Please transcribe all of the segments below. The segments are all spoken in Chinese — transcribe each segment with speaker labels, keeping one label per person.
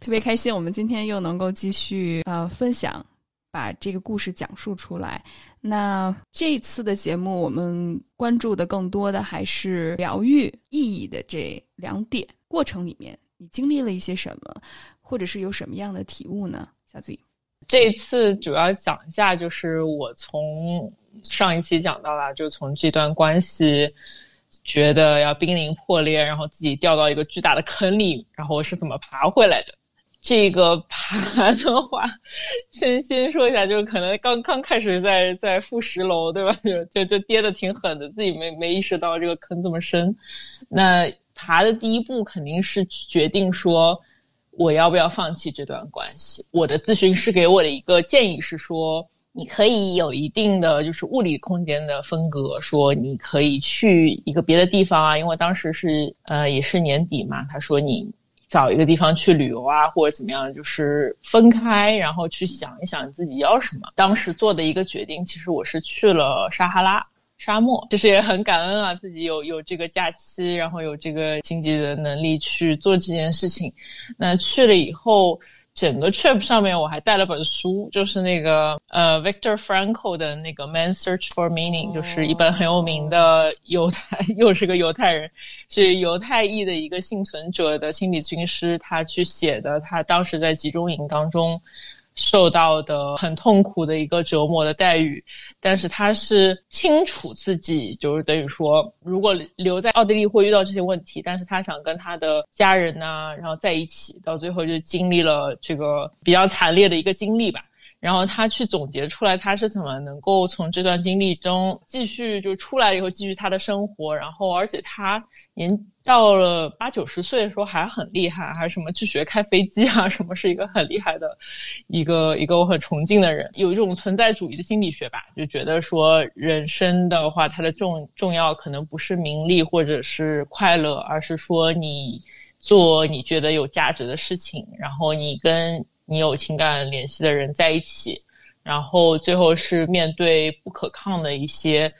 Speaker 1: 特别开心，我们今天又能够继续呃分享，把这个故事讲述出来。那这次的节目，我们关注的更多的还是疗愈意义的这两点。过程里面，你经历了一些什么，或者是有什么样的体悟呢？小 Z，
Speaker 2: 这次主要讲一下，就是我从上一期讲到了，就从这段关系觉得要濒临破裂，然后自己掉到一个巨大的坑里，然后我是怎么爬回来的。这个爬的话，先先说一下，就是可能刚刚开始在在负十楼，对吧？就就就跌的挺狠的，自己没没意识到这个坑这么深。那爬的第一步肯定是决定说我要不要放弃这段关系。我的咨询师给我的一个建议是说，你可以有一定的就是物理空间的分割，说你可以去一个别的地方啊，因为当时是呃也是年底嘛，他说你。找一个地方去旅游啊，或者怎么样，就是分开，然后去想一想自己要什么。当时做的一个决定，其实我是去了撒哈拉沙漠，其 实也很感恩啊，自己有有这个假期，然后有这个经济的能力去做这件事情。那去了以后。整个 trip 上面我还带了本书，就是那个呃 Victor Frankl 的那个 Man Search for Meaning，就是一本很有名的犹太，又是个犹太人，是犹太裔的一个幸存者的心理军师，他去写的，他当时在集中营当中。受到的很痛苦的一个折磨的待遇，但是他是清楚自己就是等于说，如果留在奥地利会遇到这些问题，但是他想跟他的家人呐，然后在一起，到最后就经历了这个比较惨烈的一个经历吧。然后他去总结出来，他是怎么能够从这段经历中继续就出来以后继续他的生活。然后，而且他年到了八九十岁的时候还很厉害，还什么去学开飞机啊，什么是一个很厉害的一个一个我很崇敬的人。有一种存在主义的心理学吧，就觉得说人生的话，它的重重要可能不是名利或者是快乐，而是说你做你觉得有价值的事情，然后你跟。你有情感联系的人在一起，然后最后是面对不可抗的一些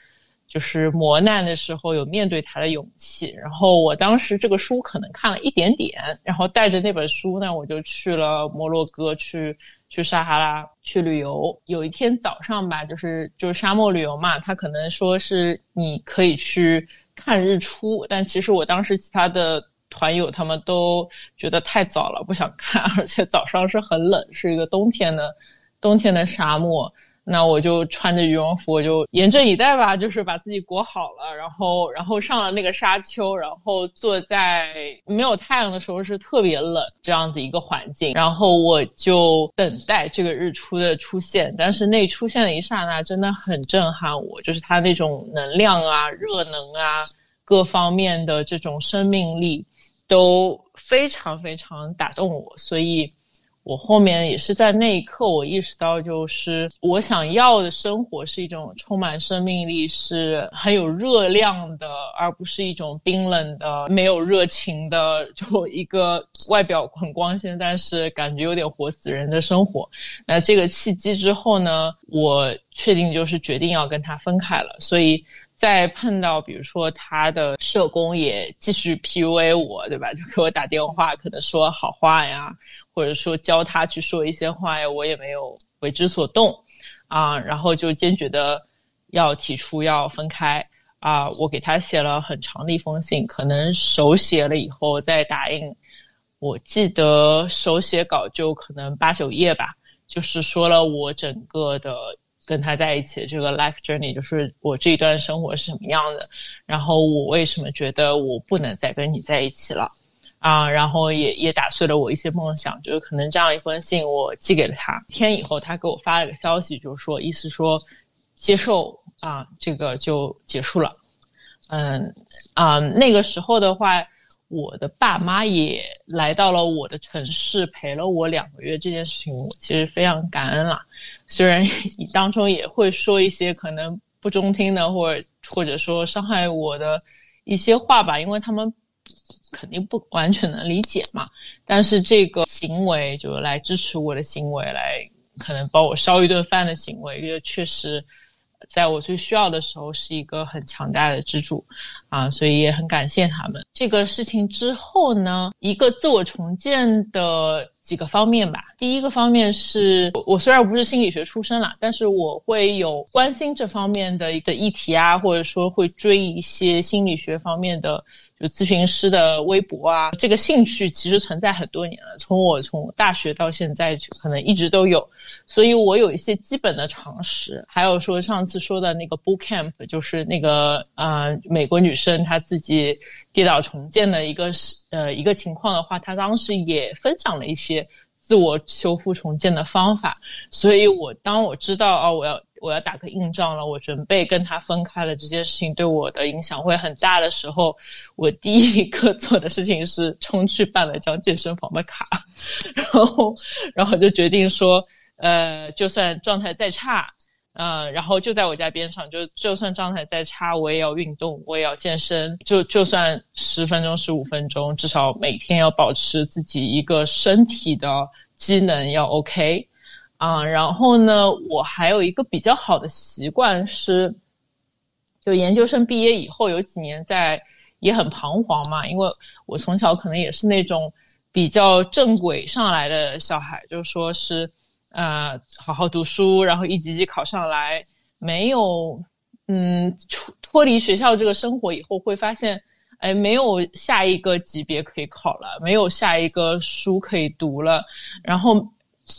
Speaker 2: 就是磨难的时候，有面对他的勇气。然后我当时这个书可能看了一点点，然后带着那本书呢，我就去了摩洛哥，去去撒哈拉去旅游。有一天早上吧，就是就是沙漠旅游嘛，他可能说是你可以去看日出，但其实我当时其他的。团友他们都觉得太早了，不想看，而且早上是很冷，是一个冬天的冬天的沙漠。那我就穿着羽绒服，我就严阵以待吧，就是把自己裹好了，然后然后上了那个沙丘，然后坐在没有太阳的时候是特别冷这样子一个环境，然后我就等待这个日出的出现。但是那出现的一刹那真的很震撼我，就是它那种能量啊、热能啊各方面的这种生命力。都非常非常打动我，所以我后面也是在那一刻，我意识到，就是我想要的生活是一种充满生命力、是很有热量的，而不是一种冰冷的、没有热情的，就一个外表很光鲜，但是感觉有点活死人的生活。那这个契机之后呢，我确定就是决定要跟他分开了，所以。再碰到，比如说他的社工也继续 PUA 我，对吧？就给我打电话，可能说好话呀，或者说教他去说一些话呀，我也没有为之所动，啊，然后就坚决的要提出要分开，啊，我给他写了很长的一封信，可能手写了以后再打印，我记得手写稿就可能八九页吧，就是说了我整个的。跟他在一起的这个 life journey，就是我这一段生活是什么样的，然后我为什么觉得我不能再跟你在一起了，啊，然后也也打碎了我一些梦想，就是可能这样一封信我寄给了他，天以后他给我发了个消息，就是说意思说接受啊，这个就结束了，嗯啊，那个时候的话。我的爸妈也来到了我的城市，陪了我两个月。这件事情我其实非常感恩啦。虽然 你当中也会说一些可能不中听的，或者或者说伤害我的一些话吧，因为他们肯定不完全能理解嘛。但是这个行为就是来支持我的行为，来可能帮我烧一顿饭的行为，也确实。在我最需要的时候，是一个很强大的支柱，啊，所以也很感谢他们。这个事情之后呢，一个自我重建的几个方面吧。第一个方面是我虽然不是心理学出身啦，但是我会有关心这方面的一个议题啊，或者说会追一些心理学方面的。就咨询师的微博啊，这个兴趣其实存在很多年了。从我从大学到现在，可能一直都有，所以我有一些基本的常识。还有说上次说的那个 boot camp，就是那个啊美国女生他自己跌倒重建的一个呃一个情况的话，他当时也分享了一些自我修复重建的方法。所以我当我知道哦我要。我要打个硬仗了，我准备跟他分开了。这件事情对我的影响会很大的时候，我第一个做的事情是冲去办了张健身房的卡，然后，然后就决定说，呃，就算状态再差，嗯，然后就在我家边上，就就算状态再差，我也要运动，我也要健身，就就算十分钟、十五分钟，至少每天要保持自己一个身体的机能要 OK。啊，然后呢，我还有一个比较好的习惯是，就研究生毕业以后有几年在也很彷徨嘛，因为我从小可能也是那种比较正轨上来的小孩，就说是呃好好读书，然后一级级考上来，没有嗯脱脱离学校这个生活以后会发现，哎，没有下一个级别可以考了，没有下一个书可以读了，然后。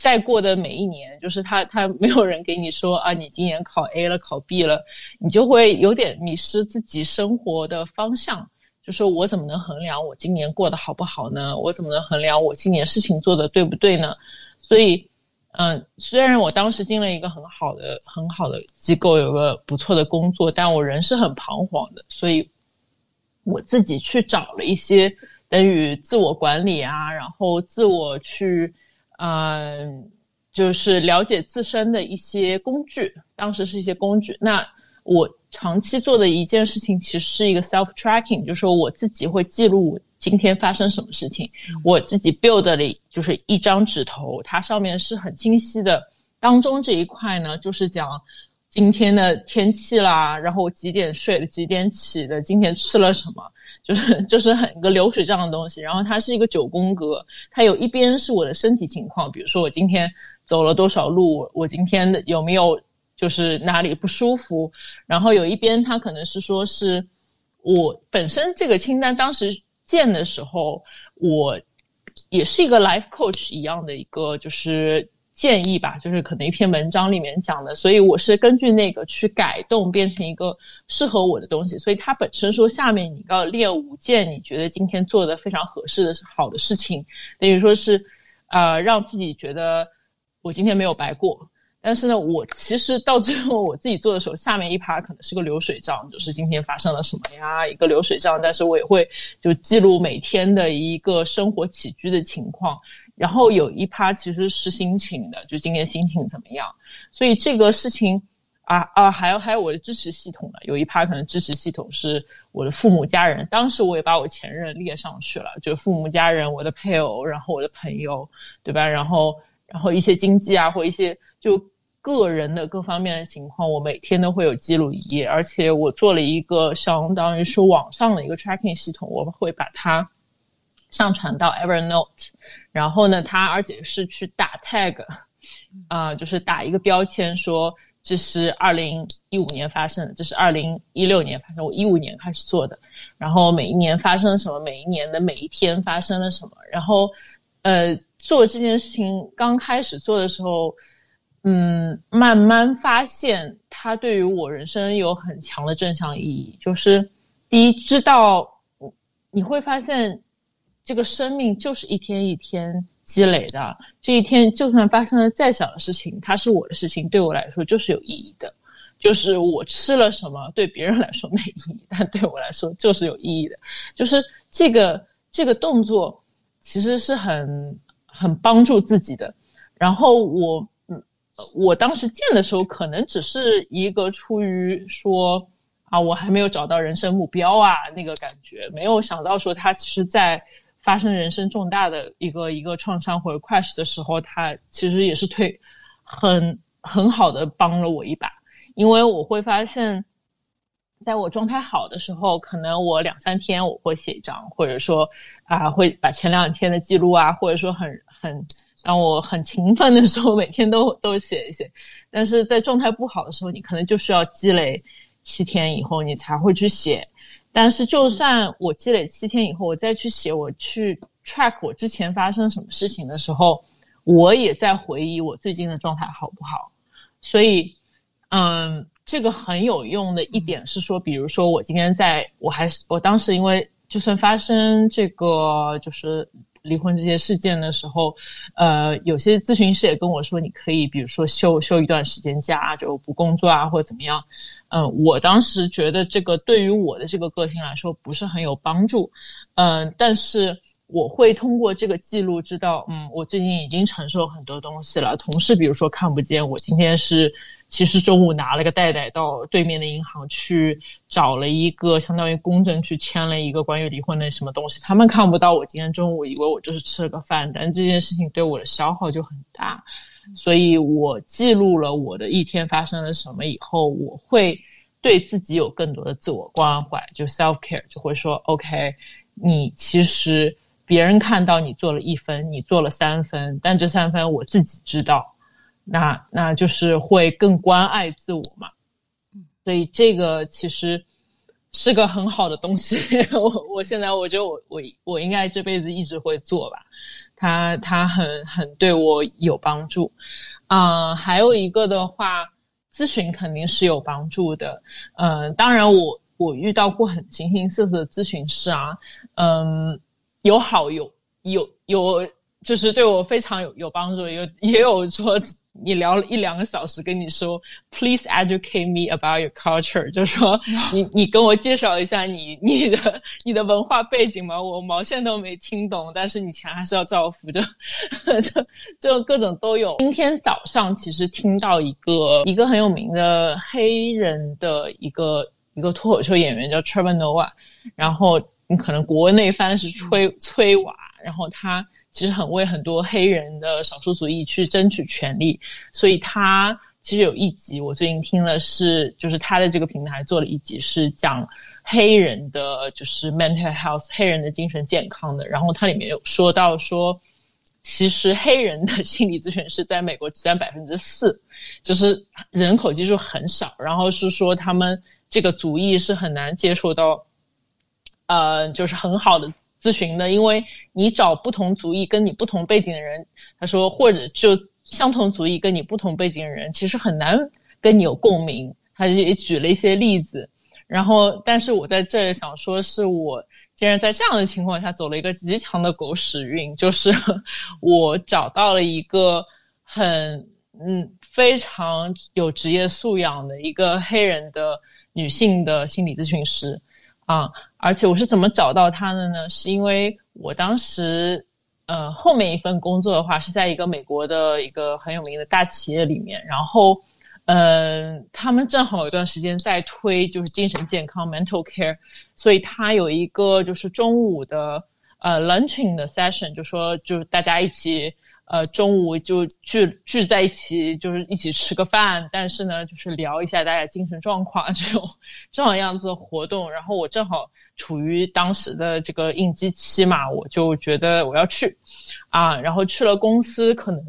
Speaker 2: 再过的每一年，就是他他没有人给你说啊，你今年考 A 了，考 B 了，你就会有点迷失自己生活的方向。就说我怎么能衡量我今年过得好不好呢？我怎么能衡量我今年事情做的对不对呢？所以，嗯，虽然我当时进了一个很好的很好的机构，有个不错的工作，但我人是很彷徨的。所以，我自己去找了一些等于自我管理啊，然后自我去。嗯，就是了解自身的一些工具，当时是一些工具。那我长期做的一件事情，其实是一个 self tracking，就是说我自己会记录今天发生什么事情。我自己 build 了就是一张纸头，它上面是很清晰的。当中这一块呢，就是讲。今天的天气啦，然后我几点睡的，几点起的，今天吃了什么，就是 就是很一个流水账的东西。然后它是一个九宫格，它有一边是我的身体情况，比如说我今天走了多少路，我今天的有没有就是哪里不舒服。然后有一边它可能是说是我本身这个清单当时建的时候，我也是一个 life coach 一样的一个就是。建议吧，就是可能一篇文章里面讲的，所以我是根据那个去改动，变成一个适合我的东西。所以它本身说下面你要列五件你觉得今天做的非常合适的好的事情，等于说是，呃，让自己觉得我今天没有白过。但是呢，我其实到最后我自己做的时候，下面一趴可能是个流水账，就是今天发生了什么呀，一个流水账。但是我也会就记录每天的一个生活起居的情况。然后有一趴其实是心情的，就今天心情怎么样？所以这个事情啊啊，还有还有我的支持系统的，有一趴可能支持系统是我的父母家人。当时我也把我前任列上去了，就是父母家人、我的配偶，然后我的朋友，对吧？然后然后一些经济啊，或一些就个人的各方面的情况，我每天都会有记录一页，而且我做了一个相当于是网上的一个 tracking 系统，我会把它。上传到 Evernote，然后呢，他而且是去打 tag，啊，就是打一个标签，说这是二零一五年发生的，这是二零一六年发生，我一五年开始做的，然后每一年发生什么，每一年的每一天发生了什么，然后，呃，做这件事情刚开始做的时候，嗯，慢慢发现它对于我人生有很强的正向意义，就是第一，知道你会发现。这个生命就是一天一天积累的，这一天就算发生了再小的事情，它是我的事情，对我来说就是有意义的。就是我吃了什么，对别人来说没意义，但对我来说就是有意义的。就是这个这个动作其实是很很帮助自己的。然后我，我当时见的时候，可能只是一个出于说啊，我还没有找到人生目标啊那个感觉，没有想到说他其实在。发生人生重大的一个一个创伤或者 crash 的时候，他其实也是对很很好的帮了我一把，因为我会发现，在我状态好的时候，可能我两三天我会写一张，或者说啊会把前两天的记录啊，或者说很很让我很勤奋的时候，每天都 都写一写。但是在状态不好的时候，你可能就需要积累七天以后你才会去写。但是就算我积累七天以后，我再去写，我去 track 我之前发生什么事情的时候。我也在回忆我最近的状态好不好，所以，嗯，这个很有用的一点是说，比如说我今天在我还是我当时因为就算发生这个就是离婚这些事件的时候，呃，有些咨询师也跟我说，你可以比如说休休一段时间假，就不工作啊或者怎么样，嗯，我当时觉得这个对于我的这个个性来说不是很有帮助，嗯，但是。我会通过这个记录知道，嗯，我最近已经承受很多东西了。同事比如说看不见，我今天是其实中午拿了个袋袋到对面的银行去找了一个相当于公证去签了一个关于离婚的什么东西，他们看不到我今天中午，以为我就是吃了个饭，但这件事情对我的消耗就很大，所以我记录了我的一天发生了什么以后，我会对自己有更多的自我关怀，就 self care，就会说 OK，你其实。别人看到你做了一分，你做了三分，但这三分我自己知道，那那就是会更关爱自我嘛。所以这个其实是个很好的东西。我我现在我觉得我我我应该这辈子一直会做吧。他他很很对我有帮助啊。还有一个的话，咨询肯定是有帮助的。嗯，当然我我遇到过很形形色色的咨询师啊，嗯。有好有有有，就是对我非常有有帮助。有也有说你聊了一两个小时，跟你说 Please educate me about your culture，就是说 你你跟我介绍一下你你的你的文化背景嘛，我毛线都没听懂，但是你钱还是要照付，就就就各种都有。今天早上其实听到一个一个很有名的黑人的一个一个脱口秀演员叫 Trevor Noah，然后。你可能国内翻的是崔崔瓦，然后他其实很为很多黑人的少数族裔去争取权利，所以他其实有一集我最近听了是，就是他的这个平台做了一集是讲黑人的就是 mental health 黑人的精神健康的，然后它里面有说到说，其实黑人的心理咨询师在美国只占百分之四，就是人口基数很少，然后是说他们这个族裔是很难接受到。呃，就是很好的咨询的，因为你找不同族裔跟你不同背景的人，他说或者就相同族裔跟你不同背景的人，其实很难跟你有共鸣。他也举了一些例子，然后，但是我在这想说，是我竟然在这样的情况下走了一个极强的狗屎运，就是 我找到了一个很嗯非常有职业素养的一个黑人的女性的心理咨询师。啊，而且我是怎么找到他的呢？是因为我当时，呃，后面一份工作的话是在一个美国的一个很有名的大企业里面，然后，嗯，他们正好有一段时间在推就是精神健康 （mental care），所以他有一个就是中午的呃 lunching 的 session，就说就是大家一起。呃，中午就聚聚在一起，就是一起吃个饭，但是呢，就是聊一下大家精神状况这种这种样子的活动。然后我正好处于当时的这个应激期嘛，我就觉得我要去，啊，然后去了公司，可能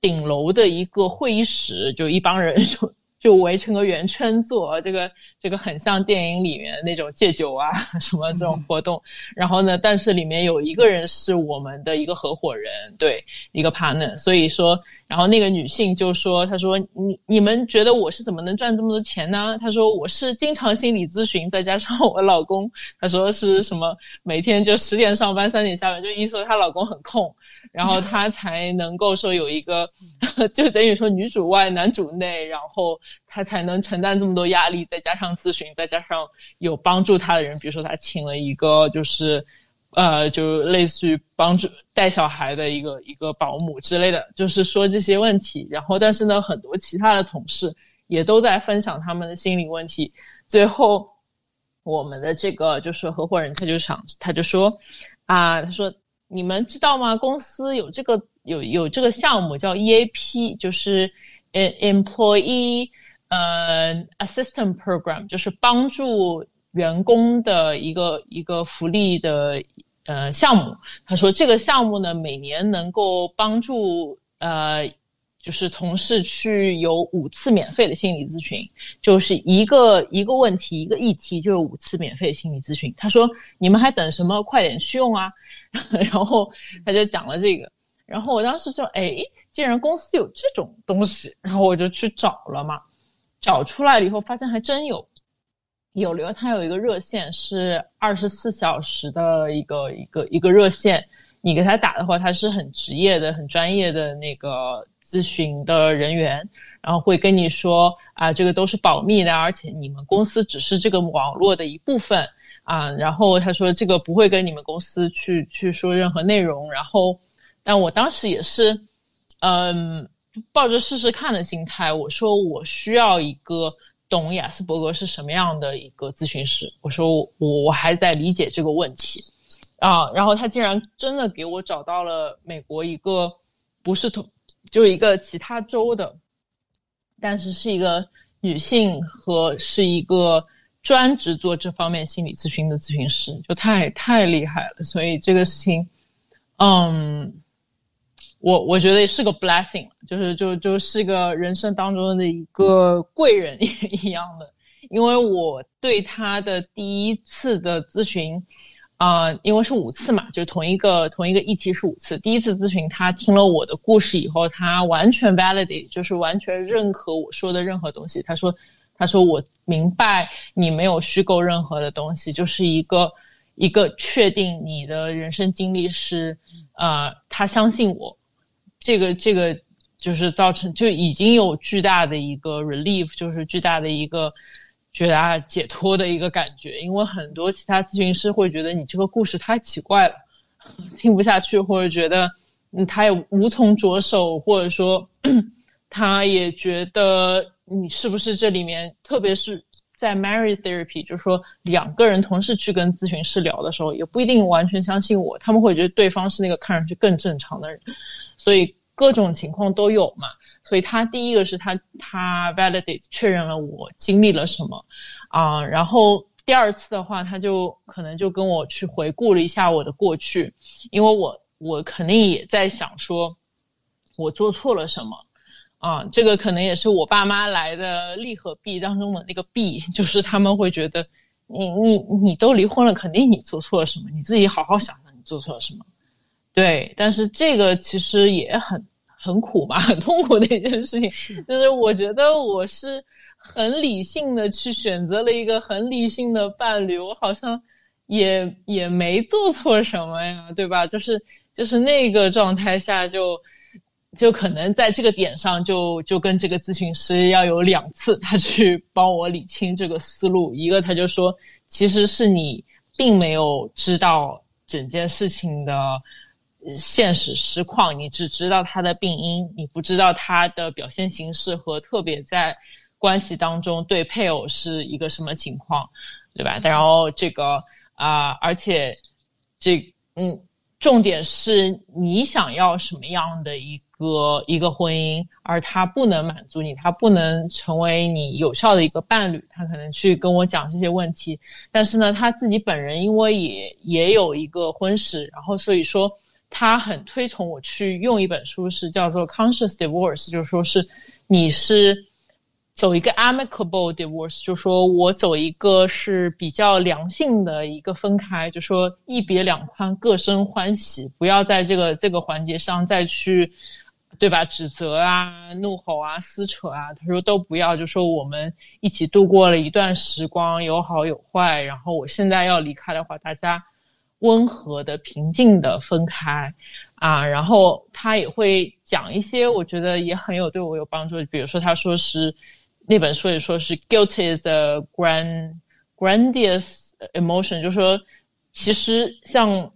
Speaker 2: 顶楼的一个会议室，就一帮人就。就围成个圆圈坐，这个这个很像电影里面那种戒酒啊 什么这种活动。然后呢，但是里面有一个人是我们的一个合伙人，对，一个 partner。所以说，然后那个女性就说：“她说你你们觉得我是怎么能赚这么多钱呢？”她说：“我是经常心理咨询，再加上我老公，她说是什么每天就十点上班，三点下班，就一说她老公很空。”然后她才能够说有一个，就等于说女主外男主内，然后她才能承担这么多压力，再加上咨询，再加上有帮助她的人，比如说她请了一个就是，呃，就类似于帮助带小孩的一个一个保姆之类的，就是说这些问题。然后但是呢，很多其他的同事也都在分享他们的心理问题。最后，我们的这个就是合伙人，他就想，他就说，啊，他说。你们知道吗？公司有这个有有这个项目叫 EAP，就是 Employee 呃 Assistant Program，就是帮助员工的一个一个福利的呃项目。他说这个项目呢，每年能够帮助呃。就是同事去有五次免费的心理咨询，就是一个一个问题一个议题就有五次免费心理咨询。他说：“你们还等什么？快点去用啊！” 然后他就讲了这个，然后我当时就哎，既然公司有这种东西，然后我就去找了嘛，找出来了以后发现还真有，有留他有一个热线是二十四小时的一个一个一个热线，你给他打的话，他是很职业的、很专业的那个。咨询的人员，然后会跟你说啊，这个都是保密的，而且你们公司只是这个网络的一部分啊。然后他说这个不会跟你们公司去去说任何内容。然后，但我当时也是，嗯，抱着试试看的心态，我说我需要一个懂雅斯伯格是什么样的一个咨询师。我说我我还在理解这个问题啊。然后他竟然真的给我找到了美国一个不是同。就是一个其他州的，但是是一个女性和是一个专职做这方面心理咨询的咨询师，就太太厉害了。所以这个事情，嗯，我我觉得也是个 blessing，就是就就是个人生当中的一个贵人一样的，因为我对他的第一次的咨询。啊，因为是五次嘛，就同一个同一个议题是五次。第一次咨询他听了我的故事以后，他完全 validate，就是完全认可我说的任何东西。他说，他说我明白你没有虚构任何的东西，就是一个一个确定你的人生经历是，呃，他相信我，这个这个就是造成就已经有巨大的一个 relief，就是巨大的一个。觉得啊解脱的一个感觉，因为很多其他咨询师会觉得你这个故事太奇怪了，听不下去，或者觉得嗯他也无从着手，或者说 他也觉得你是不是这里面，特别是在 marry therapy，就是说两个人同时去跟咨询师聊的时候，也不一定完全相信我，他们会觉得对方是那个看上去更正常的人，所以各种情况都有嘛。所以他第一个是他他 validate 确认了我经历了什么，啊，然后第二次的话，他就可能就跟我去回顾了一下我的过去，因为我我肯定也在想说，我做错了什么，啊，这个可能也是我爸妈来的利和弊当中的那个弊，就是他们会觉得你你你都离婚了，肯定你做错了什么，你自己好好想想你做错了什么，对，但是这个其实也很。很苦吧，很痛苦的一件事情。就是我觉得我是很理性的去选择了一个很理性的伴侣，我好像也也没做错什么呀，对吧？就是就是那个状态下，就就可能在这个点上，就就跟这个咨询师要有两次，他去帮我理清这个思路。一个他就说，其实是你并没有知道整件事情的。现实实况，你只知道他的病因，你不知道他的表现形式和特别在关系当中对配偶是一个什么情况，对吧？然后这个啊，而且这嗯，重点是你想要什么样的一个一个婚姻，而他不能满足你，他不能成为你有效的一个伴侣，他可能去跟我讲这些问题，但是呢，他自己本人因为也也有一个婚史，然后所以说。他很推崇我去用一本书，是叫做《Conscious Divorce》，就是说是你是走一个 amicable divorce，就说我走一个是比较良性的一个分开，就说一别两宽，各生欢喜，不要在这个这个环节上再去，对吧？指责啊、怒吼啊、撕扯啊，他说都不要，就说我们一起度过了一段时光，有好有坏，然后我现在要离开的话，大家。温和的、平静的分开，啊，然后他也会讲一些，我觉得也很有对我有帮助。比如说，他说是那本书也说是 guilt is a grand grandiose emotion，就是说其实像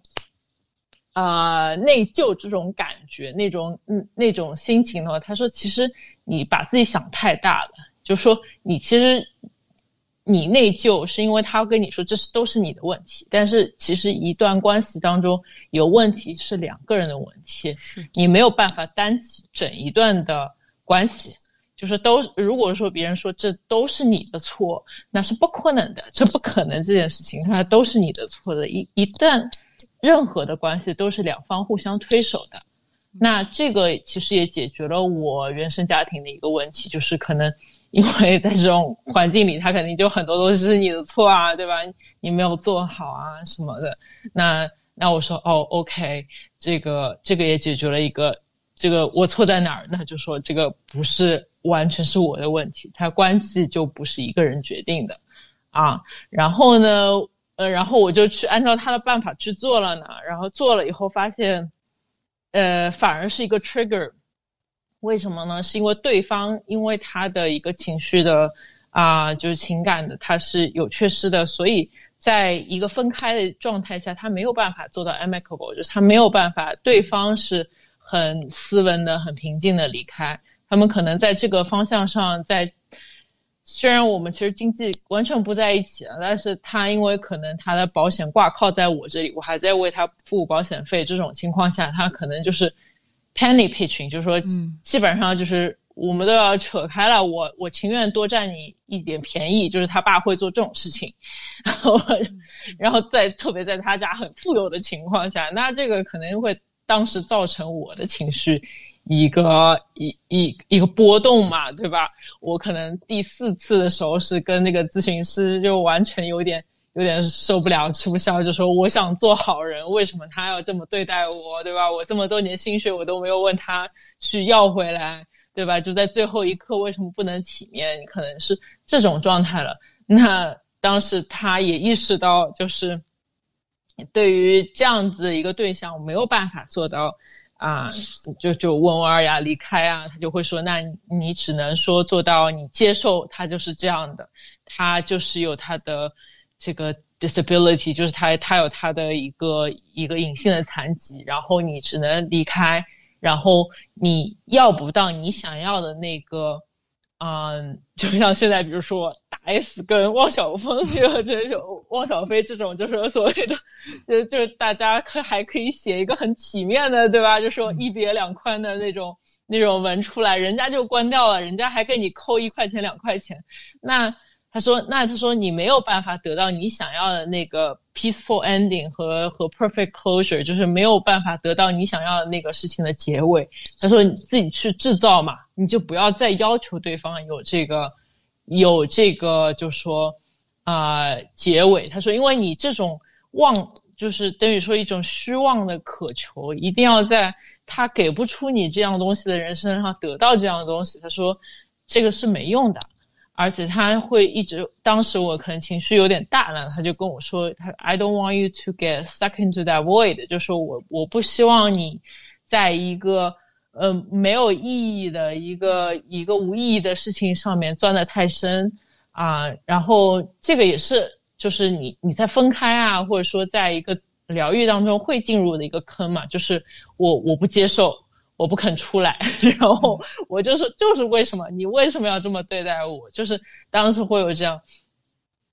Speaker 2: 啊内疚这种感觉、那种嗯那种心情的话，他说其实你把自己想太大了，就说你其实。你内疚，是因为他跟你说这是都是你的问题。但是其实一段关系当中有问题是两个人的问题，
Speaker 1: 是
Speaker 2: 你没有办法担起整一段的关系。就是都如果说别人说这都是你的错，那是不可能的，这不可能这件事情，它都是你的错的。一一旦任何的关系都是两方互相推手的，那这个其实也解决了我原生家庭的一个问题，就是可能因为在这种环境里，他肯定就很多都是你的错啊，对吧？你没有做好啊什么的。那那我说哦，OK，这个这个也解决了一个。这个我错在哪儿？那就说这个不是完全是我的问题，他关系就不是一个人决定的，啊，然后呢，呃，然后我就去按照他的办法去做了呢，然后做了以后发现，呃，反而是一个 trigger，为什么呢？是因为对方因为他的一个情绪的啊，就是情感的，他是有缺失的，所以在一个分开的状态下，他没有办法做到 amicable，就是他没有办法，对方是。很斯文的、很平静的离开。他们可能在这个方向上，在虽然我们其实经济完全不在一起了，但是他因为可能他的保险挂靠在我这里，我还在为他付保险费，这种情况下，他可能就是 penny pitching，就是说，基本上就是我们都要扯开了。我我情愿多占你一点便宜，就是他爸会做这种事情，然后然后在特别在他家很富有的情况下，那这个可能会。当时造成我的情绪一个一一一个波动嘛，对吧？我可能第四次的时候是跟那个咨询师就完全有点有点受不了吃不消，就说我想做好人，为什么他要这么对待我，对吧？我这么多年心血我都没有问他去要回来，对吧？就在最后一刻为什么不能体面？可能是这种状态了。那当时他也意识到就是。对于这样子一个对象，我没有办法做到啊，就就温文尔雅离开啊，他就会说，那你只能说做到你接受他就是这样的，他就是有他的这个 disability，就是他他有他的一个一个隐性的残疾，然后你只能离开，然后你要不到你想要的那个。嗯，就像现在，比如说大 S 跟汪小菲，就这种汪小菲这种，就是所谓的，就就是大家可还可以写一个很体面的，对吧？就说一别两宽的那种那种文出来，人家就关掉了，人家还给你扣一块钱两块钱，那。他说：“那他说你没有办法得到你想要的那个 peaceful ending 和和 perfect closure，就是没有办法得到你想要的那个事情的结尾。他说你自己去制造嘛，你就不要再要求对方有这个有这个，就说啊结尾。他说，因为你这种妄，就是等于说一种虚妄的渴求，一定要在他给不出你这样东西的人身上得到这样的东西。他说，这个是没用的。”而且他会一直，当时我可能情绪有点大了，他就跟我说：“他 I don't want you to get stuck into that void，就是我我不希望你在一个呃没有意义的一个一个无意义的事情上面钻得太深啊。然后这个也是，就是你你在分开啊，或者说在一个疗愈当中会进入的一个坑嘛，就是我我不接受。”我不肯出来，然后我就说，就是为什么你为什么要这么对待我？就是当时会有这样，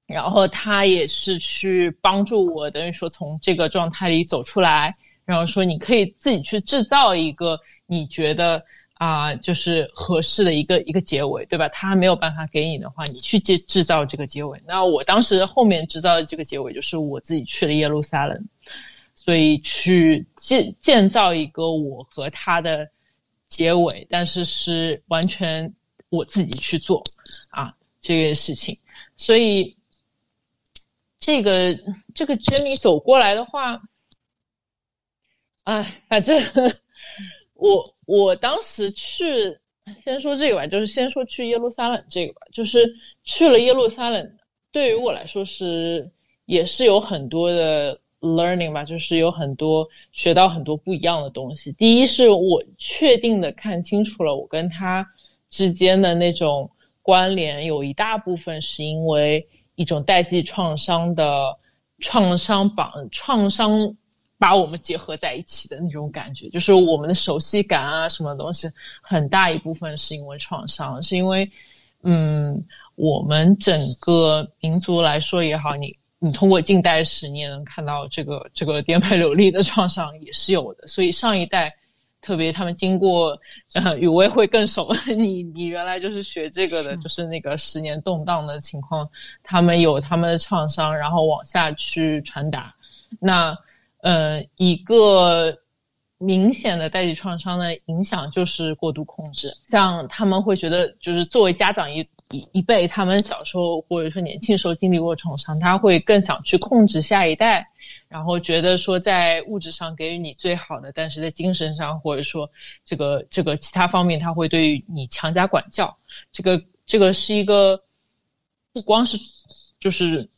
Speaker 2: 然后他也是去帮助我，等于说从这个状态里走出来，然后说你可以自己去制造一个你觉得啊，就是合适的一个一个结尾，对吧？他没有办法给你的话，你去制制造这个结尾。那我当时后面制造的这个结尾就是我自己去了耶路撒冷。所以去建建造一个我和他的结尾，但是是完全我自己去做啊这件事情。所以这个这个 journey 走过来的话，哎，反正 我我当时去先说这个吧，就是先说去耶路撒冷这个吧，就是去了耶路撒冷，对于我来说是也是有很多的。Learning 吧，就是有很多学到很多不一样的东西。第一是我确定的看清楚了我跟他之间的那种关联，有一大部分是因为一种代际创伤的创伤绑创伤把我们结合在一起的那种感觉，就是我们的熟悉感啊，什么东西，很大一部分是因为创伤，是因为嗯，我们整个民族来说也好，你你通过近代史，你也能看到这个这个颠沛流离的创伤也是有的。所以上一代，特别他们经过，呃，雨薇会更熟。你你原来就是学这个的，就是那个十年动荡的情况，他们有他们的创伤，然后往下去传达。那呃，一个。明显的代际创伤的影响就是过度控制，像他们会觉得，就是作为家长一一一辈，他们小时候或者说年轻时候经历过创伤，他会更想去控制下一代，然后觉得说在物质上给予你最好的，但是在精神上或者说这个这个其他方面，他会对于你强加管教。这个这个是一个不光是就是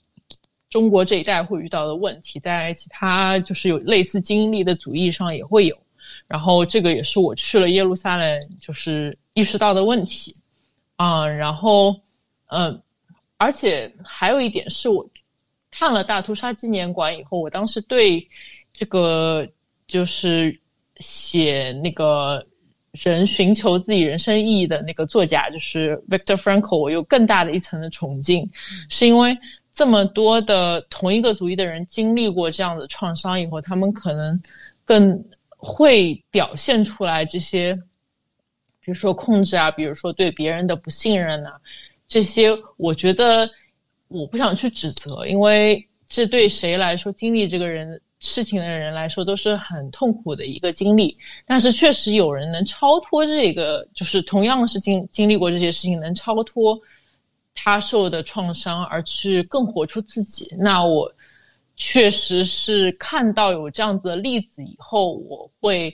Speaker 2: 中国这一代会遇到的问题，在其他就是有类似经历的族裔上也会有，然后这个也是我去了耶路撒冷就是意识到的问题，啊，然后嗯，而且还有一点是我看了大屠杀纪念馆以后，我当时对这个就是写那个人寻求自己人生意义的那个作家，就是 Victor Frankl，我有更大的一层的崇敬，是因为。这么多的同一个族裔的人经历过这样的创伤以后，他们可能更会表现出来这些，比如说控制啊，比如说对别人的不信任呐，这些我觉得我不想去指责，因为这对谁来说经历这个人事情的人来说都是很痛苦的一个经历。但是确实有人能超脱这个，就是同样是经经历过这些事情，能超脱。他受的创伤，而去更活出自己。那我确实是看到有这样子的例子以后，我会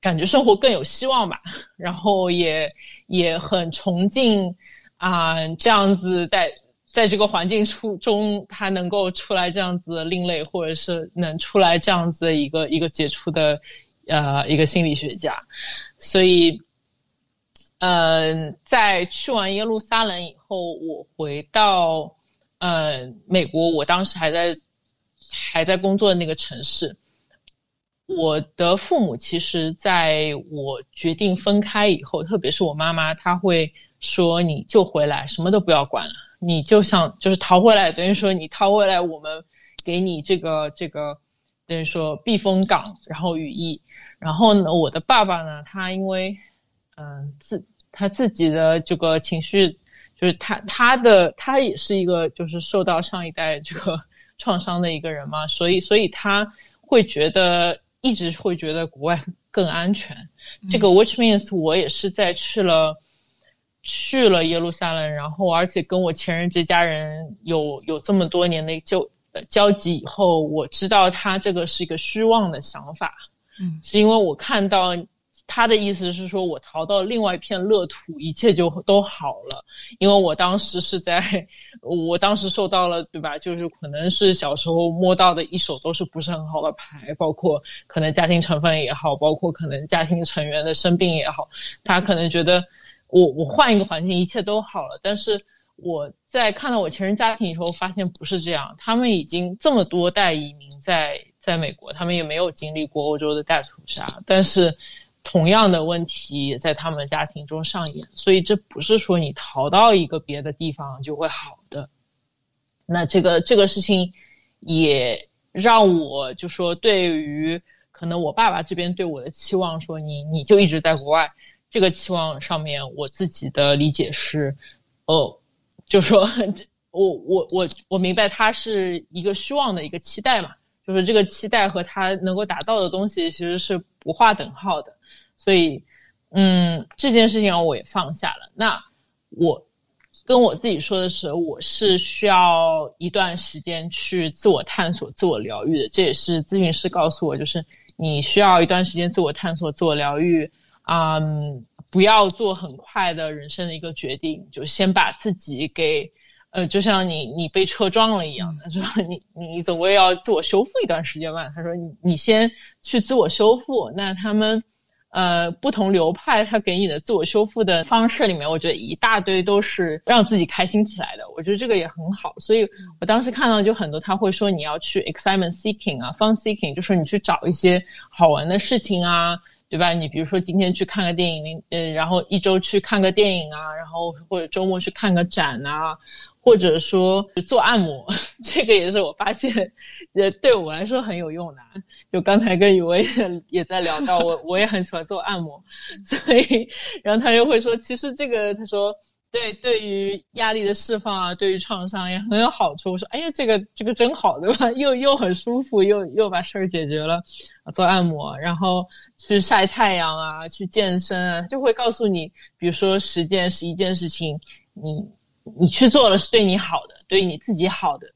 Speaker 2: 感觉生活更有希望吧。然后也也很崇敬啊，这样子在在这个环境出中，他能够出来这样子另类，或者是能出来这样子的一个一个杰出的呃一个心理学家，所以。嗯，在去完耶路撒冷以后，我回到呃美国，我当时还在还在工作的那个城市。我的父母其实在我决定分开以后，特别是我妈妈，她会说：“你就回来，什么都不要管了，你就想就是逃回来，等于说你逃回来，我们给你这个这个等于说避风港，然后羽翼。然后呢，我的爸爸呢，他因为。嗯，自他自己的这个情绪，就是他他的他也是一个就是受到上一代这个 创伤的一个人嘛，所以所以他会觉得一直会觉得国外更安全。这个 which means 我也是在去了去了耶路撒冷，然后而且跟我前任这家人有有这么多年的就交集以后，我知道他这个是一个虚妄的想法，
Speaker 1: 嗯，
Speaker 2: 是因为我看到。他的意思是说，我逃到另外一片乐土，一切就都好了。因为我当时是在，我当时受到了，对吧？就是可能是小时候摸到的一手都是不是很好的牌，包括可能家庭成分也好，包括可能家庭成员的生病也好，他可能觉得我我换一个环境，一切都好了。但是我在看到我前任家庭以后，发现不是这样。他们已经这么多代移民在在美国，他们也没有经历过欧洲的大屠杀，但是。同样的问题在他们家庭中上演，所以这不是说你逃到一个别的地方就会好的。那这个这个事情也让我就说，对于可能我爸爸这边对我的期望，说你你就一直在国外，这个期望上面，我自己的理解是，哦，就说 我我我我明白他是一个失望的一个期待嘛，就是这个期待和他能够达到的东西其实是不划等号的。所以，嗯，这件事情我也放下了。那我跟我自己说的是，我是需要一段时间去自我探索、自我疗愈的。这也是咨询师告诉我，就是你需要一段时间自我探索、自我疗愈。嗯，不要做很快的人生的一个决定，就先把自己给，呃，就像你你被车撞了一样，他说你你总归要自我修复一段时间吧。他说你你先去自我修复。那他们。呃，不同流派他给你的自我修复的方式里面，我觉得一大堆都是让自己开心起来的。我觉得这个也很好，所以我当时看到就很多他会说你要去 excitement seeking 啊，fun seeking，就是你去找一些好玩的事情啊，对吧？你比如说今天去看个电影，呃，然后一周去看个电影啊，然后或者周末去看个展啊，或者说做按摩，这个也是我发现，也对我来说很有用的。就刚才跟雨薇也也在聊到，我 我也很喜欢做按摩，所以然后他就会说，其实这个他说。对，对于压力的释放啊，对于创伤也很有好处。我说，哎呀，这个这个真好，对吧？又又很舒服，又又把事儿解决了。做按摩，然后去晒太阳啊，去健身啊，就会告诉你，比如说十件是一件事情，你你去做了是对你好的，对你自己好的。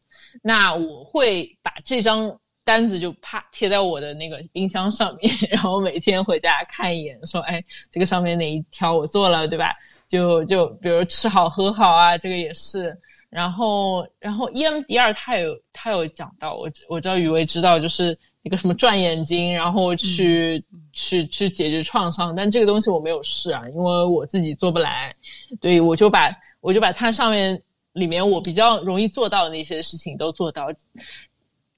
Speaker 2: 那我会把这张单子就啪贴在我的那个冰箱上面，然后每天回家看一眼，说，哎，这个上面哪一条我做了，对吧？就就比如吃好喝好啊，这个也是。然后然后 EMDR 他有他有讲到，我我知道雨薇知道，就是一个什么转眼睛，然后去去去解决创伤。但这个东西我没有试啊，因为我自己做不来。对，我就把我就把它上面里面我比较容易做到的那些事情都做到。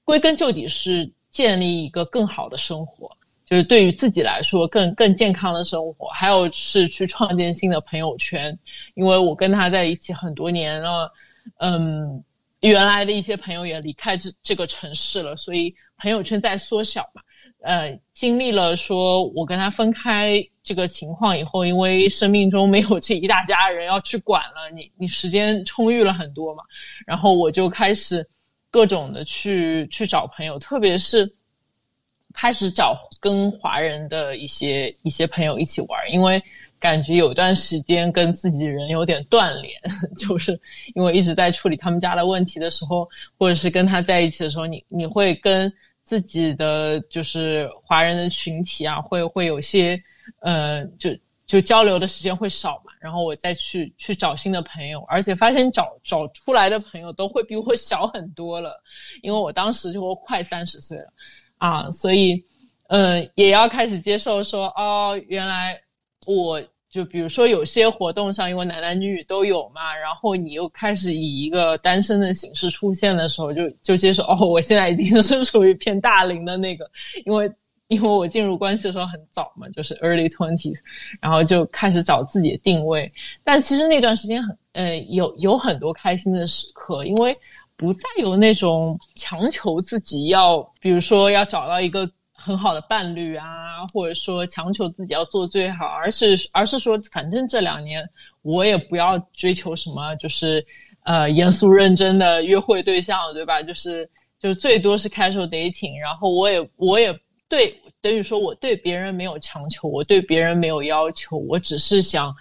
Speaker 2: 归根究底是建立一个更好的生活。就是对于自己来说更更健康的生活，还有是去创建新的朋友圈，因为我跟他在一起很多年了，嗯，原来的一些朋友也离开这这个城市了，所以朋友圈在缩小嘛，呃，经历了说我跟他分开这个情况以后，因为生命中没有这一大家人要去管了，你 你时间充裕了很多嘛，然后我就开始各种的去去找朋友，特别是。开始找跟华人的一些一些朋友一起玩，因为感觉有段时间跟自己人有点断联，就是因为一直在处理他们家的问题的时候，或者是跟他在一起的时候，你你会跟自己的就是华人的群体啊，会会有些呃，就就交流的时间会少嘛，然后我再去去找新的朋友，而且发现找找出来的朋友都会比我 小很多了，因为我当时就快三十岁了。啊，所以，嗯，也要开始接受说，哦，原来我就比如说有些活动上，因为男男女女都有嘛，然后你又开始以一个单身的形式出现的时候，就就接受，哦，我现在已经 是属于偏大龄的那个，因为因为我进入关系的时候很早嘛，就是 early twenties，然后就开始找自己的定位，但其实那段时间很，呃，有有很多开心的时刻，因为。不再有那种强求自己要，比如说要找到一个很好的伴侣啊，或者说强求自己要做最好，而是而是说，反正这两年我也不要追求什么，就是呃严肃认真的约会对象，对吧？就是就最多是 casual dating，然后我也我也对等于说我对别人没有强求，我对别人没有要求，我只是想。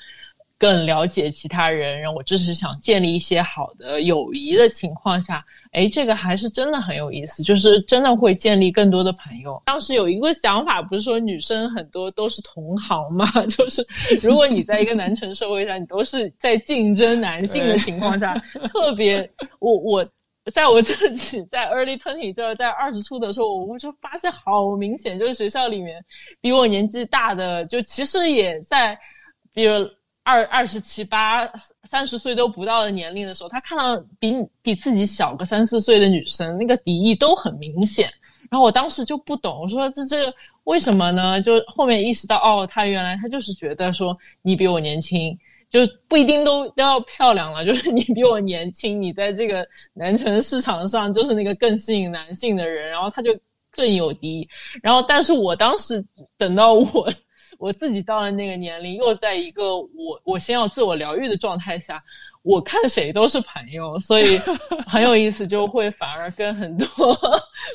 Speaker 2: 更了解其他人，然后我只是想建立一些好的友谊的情况下，哎，这个还是真的很有意思，就是真的会建立更多的朋友。当时有一个想法，不是说女生很多都是同行嘛，就是如果你在一个男权社会上，你都是在竞争男性的情况下，特别我我在我自己在 early twenty 就在二十出的时候，我就发现好明显，就是学校里面比我年纪大的，就其实也在，比如。二二十七八三十岁都不到的年龄的时候，他看到比比自己小个三四岁的女生，那个敌意都很明显。然后我当时就不懂，我说这这为什么呢？就后面意识到，哦，他原来他就是觉得说你比我年轻，就不一定都都要漂亮了，就是你比我年轻，你在这个男权市场上就是那个更吸引男性的人，然后他就更有敌意。然后，但是我当时等到我。我自己到了那个年龄，又在一个我我先要自我疗愈的状态下，我看谁都是朋友，所以 很有意思，就会反而跟很多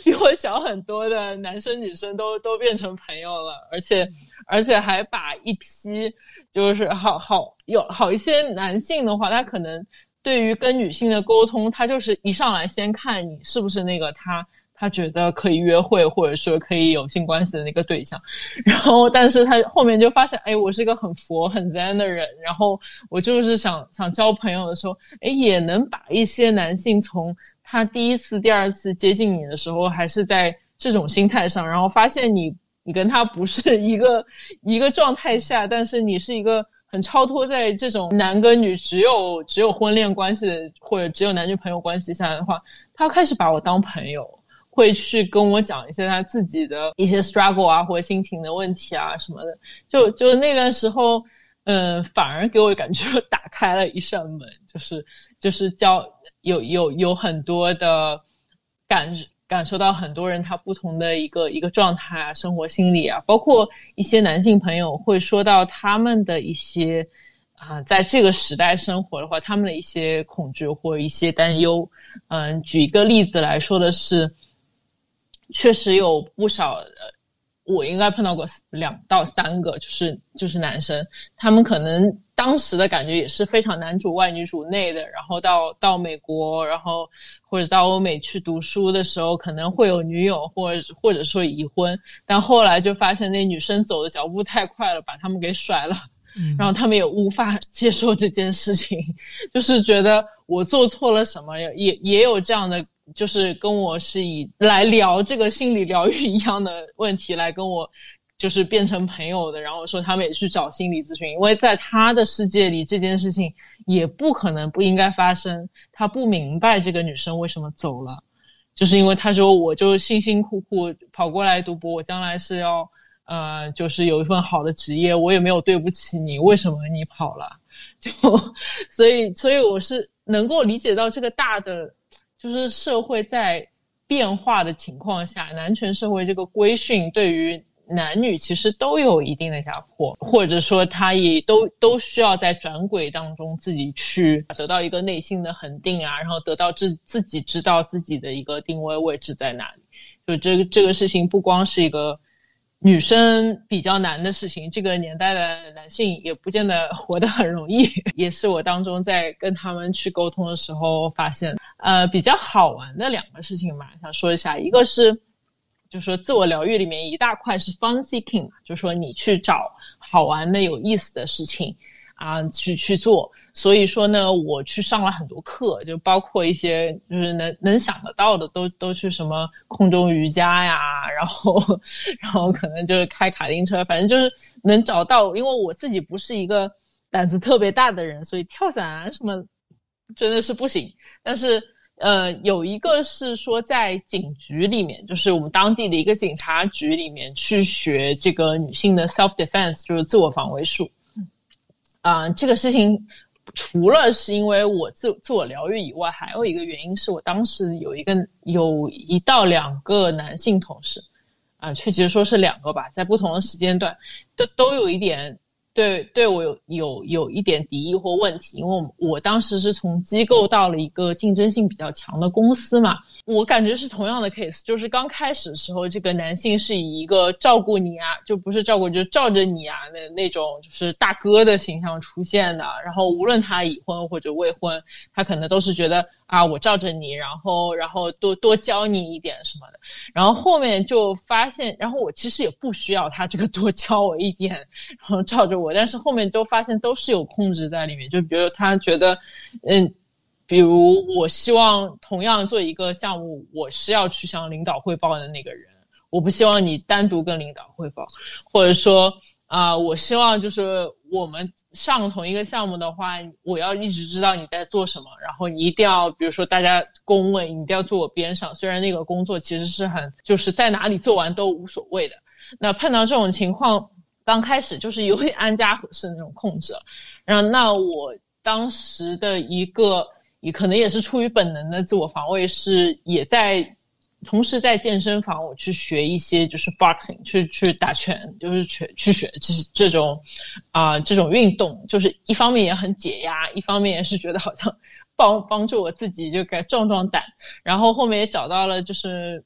Speaker 2: 比我小很多的男生女生都都变成朋友了，而且而且还把一批就是好好有好一些男性的话，他可能对于跟女性的沟通，他就是一上来先看你是不是那个他。他觉得可以约会，或者说可以有性关系的那个对象，然后，但是他后面就发现，哎，我是一个很佛、很 zen 的人，然后我就是想想交朋友的时候，哎，也能把一些男性从他第一次、第二次接近你的时候，还是在这种心态上，然后发现你你跟他不是一个一个状态下，但是你是一个很超脱在这种男跟女只有只有婚恋关系或者只有男女朋友关系下的话，他开始把我当朋友。会去跟我讲一些他自己的一些 struggle 啊，或者心情的问题啊什么的。就就那段时候，嗯，反而给我感觉 打开了一扇门，就是就是教有有有很多的感感受到很多人他不同的一个一个状态啊，生活心理啊，包括一些男性朋友会说到他们的一些啊，在这个时代生活的话，他们的一些恐惧或一些担忧。嗯，举一个例子来说的是，确实有不少。呃我应该碰到过两到三个，就是就是男生，他们可能当时的感觉也是非常男主外女主内的，然后到到美国，然后或者到欧美去读书的时候，可能会有女友，或者或者说已婚，但后来就发现那女生走的脚步太快了，把他们给甩了，然后他们也无法 接受这件事情，就是觉得我做错了什么，也也有这样的。就是跟我是以来聊这个心理疗愈一样的问题来跟我，就是变成朋友的，然后说他们也去找心理咨询，因为在他的世界里这件事情也不可能不应该发生，他不明白这个女生为什么走了，就是因为他说我就辛辛苦苦跑过来读博，我将来是要呃就是有一份好的职业，我也没有对不起你，为什么你跑了？就所以所以我是能够理解到这个大的。就是社会在变化的情况下，男权社会这个规训对于男女其实都有一定的压迫，或者说他也都都需要在转轨当中自己去得到一个内心的恒定啊，然后得到自自己知道自己的一个定位位置在哪里。就这个这个事情不光是一个。女生比较难的事情，这个年代的男性也不见得 活得很容易，也是我当中在跟他们去沟通的时候发现，呃，比较好玩的两个事情嘛，想说一下，一个是，就说自我疗愈里面一大块是 fun seeking，就说你去找好玩的、有意思的事情啊，去去做。所以说呢，我去上了很多课，就包括一些就是能能想得到的，都都去什么空中瑜伽呀，然后然后可能就是开卡丁车，反正就是能找到。因为我自己不是一个胆子特别大的人，所以跳伞啊什么真的是不行。但是呃，有一个是说在警局里面，就是我们当地的一个警察局里面去学这个女性的 self defense，就是自我防卫术。啊，这个事情。除了是因为我自自我疗愈以外，还有一个原因是我当时有一个有一到两个男性同事，啊，确切说是两个吧，在不同的时间段，都都有一点。对，对我有有有一点敌意或问题，因为我我当时是从机构到了一个竞争性比较强的公司嘛，我感觉是同样的 case，就是刚开始的时候，这个男性是以一个照顾你啊，就不是照顾，就是罩着你啊那那种，就是大哥的形象出现的，然后无论他已婚或者未婚，他可能都是觉得。啊，我罩着你，然后，然后多多教你一点什么的，然后后面就发现，然后我其实也不需要他这个多教我一点，然后罩着我，但是后面都发现都是有控制在里面，就比如他觉得，嗯，比如我希望同样做一个项目，我是要去向领导汇报的那个人，我不希望你单独跟领导汇报，或者说。啊，我希望就是我们上同一个项目的话，我要一直知道你在做什么，然后你一定要，比如说大家公问，你一定要坐我边上。虽然那个工作其实是很，就是在哪里做完都无所谓的。那碰到这种情况，刚开始就是有点安家合适那种控制。然后，那我当时的一个，也可能也是出于本能的自我防卫，是也在。同时在健身房，我去学一些就是 boxing，去去打拳，就是去去学这这种，啊这种运动，就是一方面也很解压，一方面也是觉得好像帮帮助我自己就该壮壮胆。然后后面也找到了就是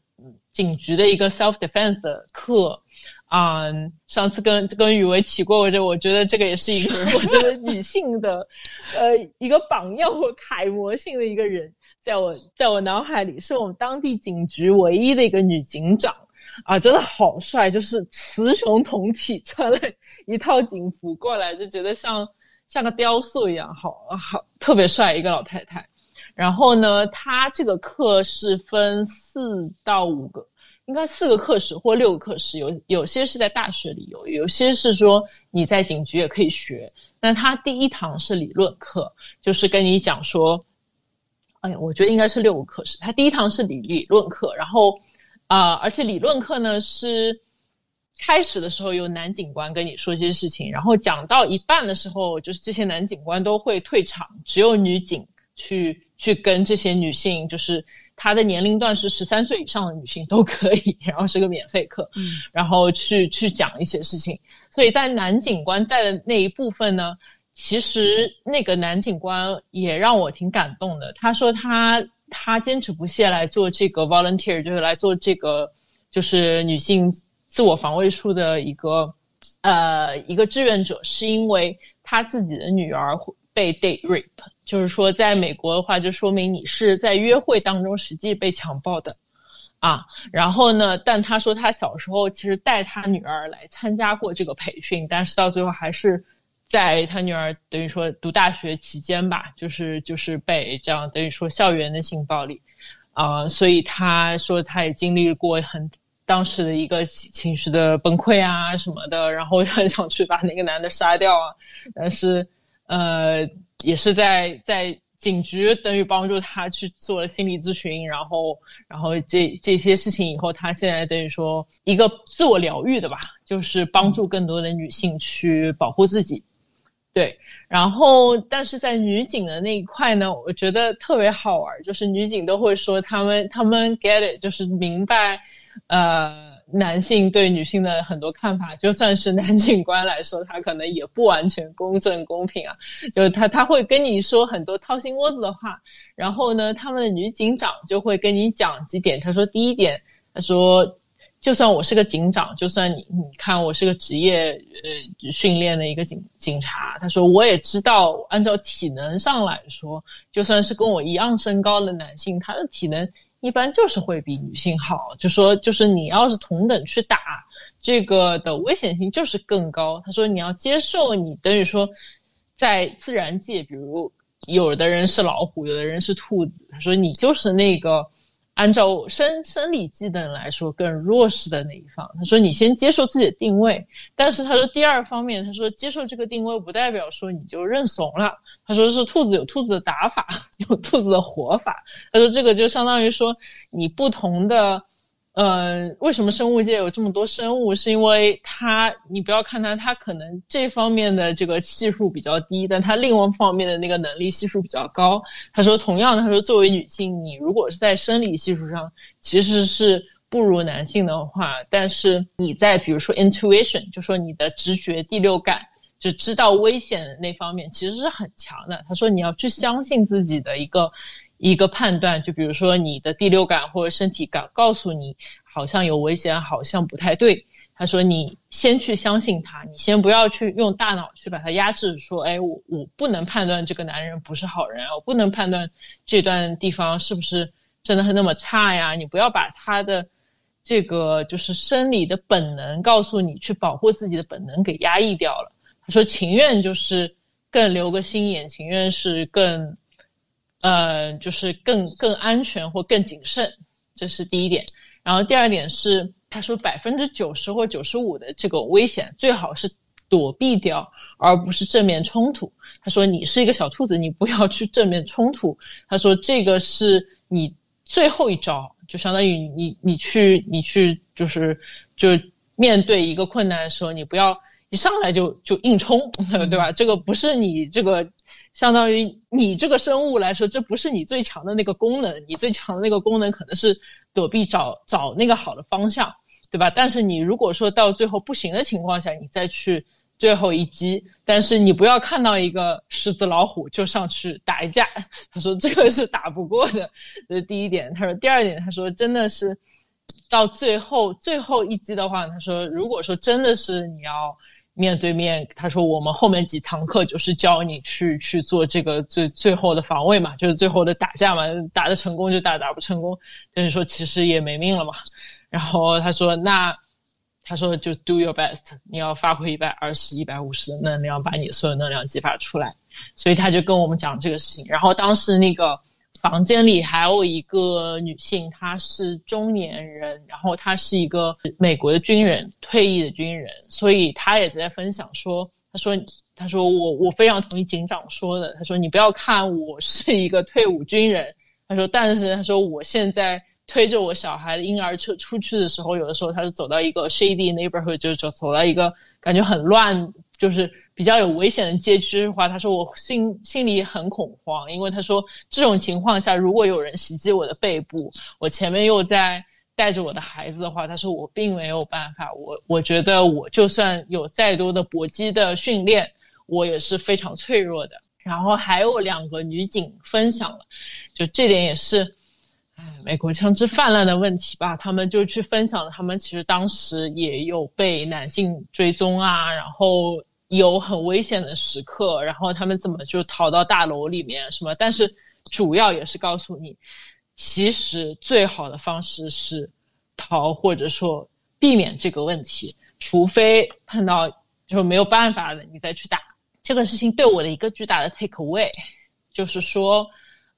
Speaker 2: 警局的一个 self defense 的课。啊，上次跟跟雨薇提过，我就我觉得这个也是一个我觉得女性的，呃，一个榜样或楷模性的一个人，在我在我脑海里是我们当地警局唯一的一个女警长，啊，真的好帅，就是雌雄同体，穿了一套警服过来，就觉得像像个雕塑一样，好好特别帅一个老太太。然后呢，她这个课是分四到五个。应该四个课时或六个课时，有有些是在大学里有，有些是说你在警局也可以学。那他第一堂是理论课，就是跟你讲说，哎呀，我觉得应该是六个课时。他第一堂是理理论课，然后啊，而且理论课呢是开始的时候有男警官跟你说一些事情，然后讲到一半的时候，就是这些男警官都会退场，只有女警去去跟这些女性，就是她的年龄段是十三岁以上的女性都可以，然后是个免费课，
Speaker 1: 嗯，
Speaker 2: 然后去去讲一些事情。所以在男警官在的那一部分呢，其实那个男警官也让我挺感动的。他说他他坚持不懈来做这个 volunteer，就是来做这个就是女性自我防卫术的一个呃一个志愿者，是因为他自己的女儿被 date rape，就是说在美国的话，就说明你是在约会当中实际被强暴的。啊，然后呢？但他说他小时候其实带他女儿来参加过这个培训，但是到最后还是在他女儿等于说读大学期间吧，就是就是被这样等于说校园的性暴力啊，所以他说他也经历过很当时的一个情绪的崩溃啊什么的，然后 很想去把那个男的杀掉啊，但是呃也是在在。警局等于帮助他去做了心理咨询，然后，然后这这些事情以后，他现在等于说一个自我疗愈的吧，就是帮助更多的女性去保护自己。对，然后但是在女警的那一块呢，我觉得特别好玩，就是女警都会说他们他们 get it，就是明白，呃。男性对女性的很多看法，就算是男警官来说，他可能也不完全公正公平啊。就是他他会跟你说很多掏心窝子的话，然后呢，他们的女警长就会跟你讲几点。他说第一点，他说就算我是个警长，就算你你看我是个职业呃训练的一个警警察，他说我也知道，按照体能上来说，就算是跟我一样身高的男性，他的体能。一般就是会比女性好，就说就是你要是同等去打，这个的危险性就是更高。他说你要接受你等于说，在自然界，比如有的人是老虎，有的人是兔子，他说你就是那个。按照生生理技能来说，更弱势的那一方。他说：“你先接受自己的定位。”但是他说第二方面，他说接受这个定位不代表说你就认怂了。他说是兔子有兔子的打法，有兔子的活法。他说这个就相当于说你不同的。呃，为什么生物界有这么多生物？是因为它，你不要看它，它可能这方面的这个系数比较低，但它另外方面的那个能力系数比较高。他说，同样的，他说，作为女性，你如果是在生理系数上其实是不如男性的话，但是你在比如说 intuition，就说你的直觉、第六感，就知道危险那方面，其实是很强的。他说，你要去相信自己的一个。一个判断，就比如说你的第六感或者身体感告诉你好像有危险，好像不太对。他说你先去相信他，你先不要去用大脑去把它压制，说哎我我不能判断这个男人不是好人，我不能判断这段地方是不是真的很那么差呀？你不要把他的这个就是生理的本能告诉你去保护自己的本能给压抑掉了。他说情愿就是更留个心眼，情愿是更。呃，就是更更安全或更谨慎，这是第一点。然后第二点是，他说百分之九十或九十五的这个危险最好是躲避掉，而不是正面冲突。他说你是一个小兔子，你不要去正面冲突。他说这个是你最后一招，就相当于你你去你去就是就面对一个困难的时候，你不要一上来就就硬冲，对吧？这个不是你这个。相当于你这个生物来说，这不是你最强的那个功能，你最强的那个功能可能是躲避，找找那个好的方向，对吧？但是你如果说到最后不行的情况下，你再去最后一击，但是你不要看到一个狮子老虎就上去打一架。他说这个是打不过的，这是第一点。他说第二点，他说真的是到最后最后一击的话，他说如果说真的是你要。面对面，他说我们后面几堂课就是教你去去做这个最最后的防卫嘛，就是最后的打架嘛，打的成功就打，打不成功，就是说其实也没命了嘛。然后他说那，他说就 do your best，你要发挥一百二十一百五十的能量，把你所有能量激发出来。所以他就跟我们讲这个事情。然后当时那个。房间里还有一个女性，她是中年人，然后她是一个美国的军人，退役的军人，所以她也在分享说，她说，她说我我非常同意警长说的，她说你不要看我是一个退伍军人，她说但是她说我现在推着我小孩的婴儿车出去的时候，有的时候他是走到一个 shady neighborhood，就走走到一个感觉很乱，就是比较有危险的街区的话，他说我心心里很恐慌，因为他说这种情况下，如果有人袭击我的背部，我前面又在带着我的孩子的话，他说我并没有办法，我我觉得我就算有再多的搏击的训练，我也是非常脆弱的。然后还有两个女警分享了，就这点也是，美国枪支泛滥的问题吧。他们就去分享了，他们其实当时也有被男性追踪啊，然后有很危险的时刻，然后他们怎么就逃到大楼里面什么？但是主要也是告诉你，其实最好的方式是逃，或者说避免这个问题，除非碰到就没有办法了，你再去打。这个事情对我的一个巨大的 take away，就是说，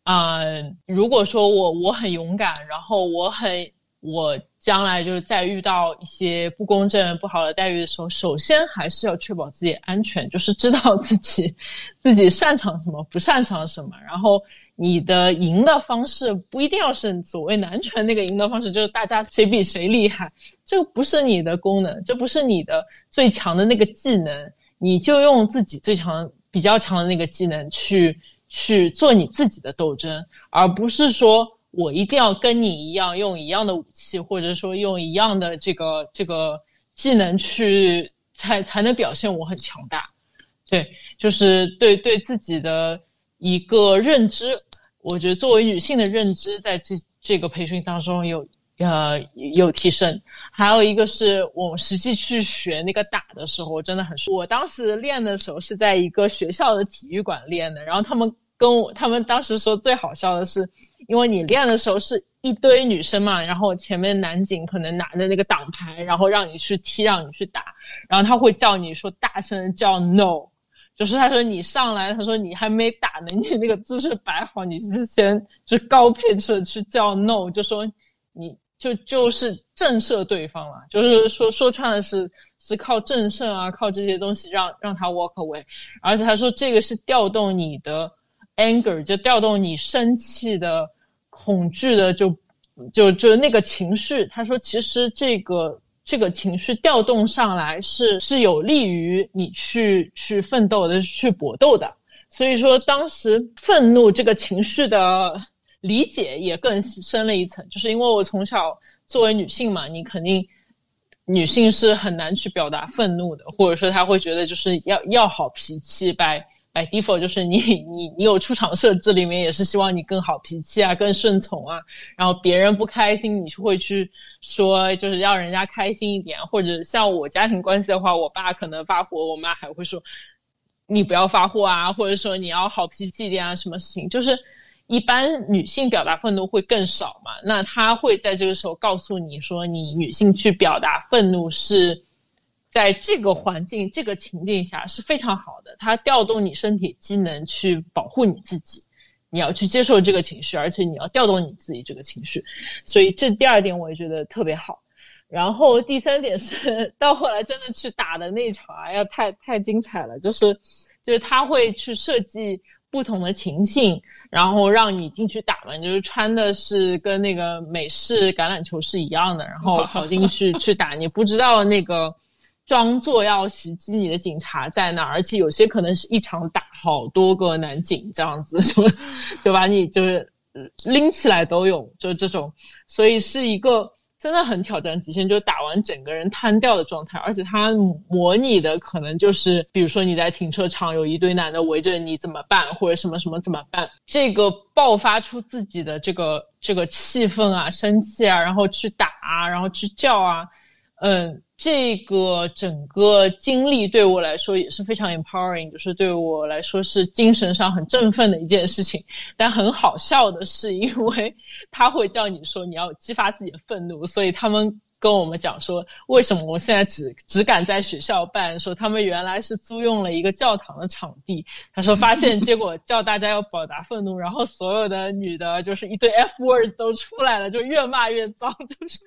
Speaker 2: 嗯，如果说我我很勇敢，然后我很我将来就是在遇到一些不公正、不好的待遇的时候，首先还是要确保自己安全，就是知道自己自己擅长什么，不擅长什么。然后你的赢的方式不一定要是所谓男权那个赢的方式，就是大家谁比谁厉害，这个不是你的功能，这不是你的最强的那个技能。你就用自己最强、比较强的那个技能去去做你自己的斗争，而不是说我一定要跟你一样用一样的武器，或者说用一样的这个这个技能去才才能表现我很强大。对，就是对对自己的一个认知，我觉得作为女性的认知，在这这个培训当中有。呃，有提升，还有一个是我实际去学那个打的时候，真的很我当时练的时候是在一个学校的体育馆练的，然后他们跟我，他们当时说最好笑的是，因为你练的时候是一堆女生嘛，然后前面男警可能拿着那个挡牌，然后让你去踢，让你去打，然后他会叫你说大声叫 no，就是他说你上来，他说你还没打呢，你那个姿势摆好，你是先就高配置去叫 no，就说你。就就是震慑对方了，就是说说穿了是是靠震慑啊，靠这些东西让让他 walk away，而且他说这个是调动你的 anger，就调动你生气的、恐惧的，就就就那个情绪。他说其实这个这个情绪调动上来是是有利于你去去奋斗的、去搏斗的。所以说当时愤怒这个情绪的。理解也更深了一层，就是因为我从小作为女性嘛，你肯定女性是很难去表达愤怒的，或者说她会觉得就是要要好脾气，by by default 就是你 你你有出厂设置里面也是希望你更好脾气啊，更顺从啊，然后别人不开心，你是会去说就是让人家开心一点，或者像我家庭关系的话，我爸可能发火，我妈还会说你不要发火啊，或者说你要好脾气一点啊，什么事情就是。一般女性表达愤怒会更少嘛？那她会在这个时候告诉你说，你女性去表达愤怒是在这个环境、这个情境下是非常好的。它调动你身体机能去保护你自己，你要去接受这个情绪，而且你要调动你自己这个情绪。所以这第二点我也觉得特别好。然后第三点是到后来真的去打的那场，哎呀，太太精彩了！就是就是他会去设计。不同的情境，然后让你进去打嘛，就是穿的是跟那个美式橄榄球是一样的，然后跑进去 去打。你不知道那个装作要袭击你的警察在哪，而且有些可能是一场打好多个男警这样子，就就把你就是拎起来都有，就这种，所以是一个。真的很挑战极限，就打完整个人瘫掉的状态，而且他模拟的可能就是，比如说你在停车场有一堆男的围着你怎么办，或者什么什么怎么办？这个爆发出自己的这个这个气氛啊、生气啊，然后去打啊，然后去叫啊。嗯，这个整个经历对我来说也是非常 empowering，就是对我来说是精神上很振奋的一件事情。但很好笑的是，因为 他会叫你说你要激发自己的愤怒，所以他们。跟我们讲说，为什么我现在只只敢在学校办？说他们原来是租用了一个教堂的场地。他说发现结果叫大家要表达愤怒，然后所有的女的就是一堆 F words 都出来了，就越骂越脏，就是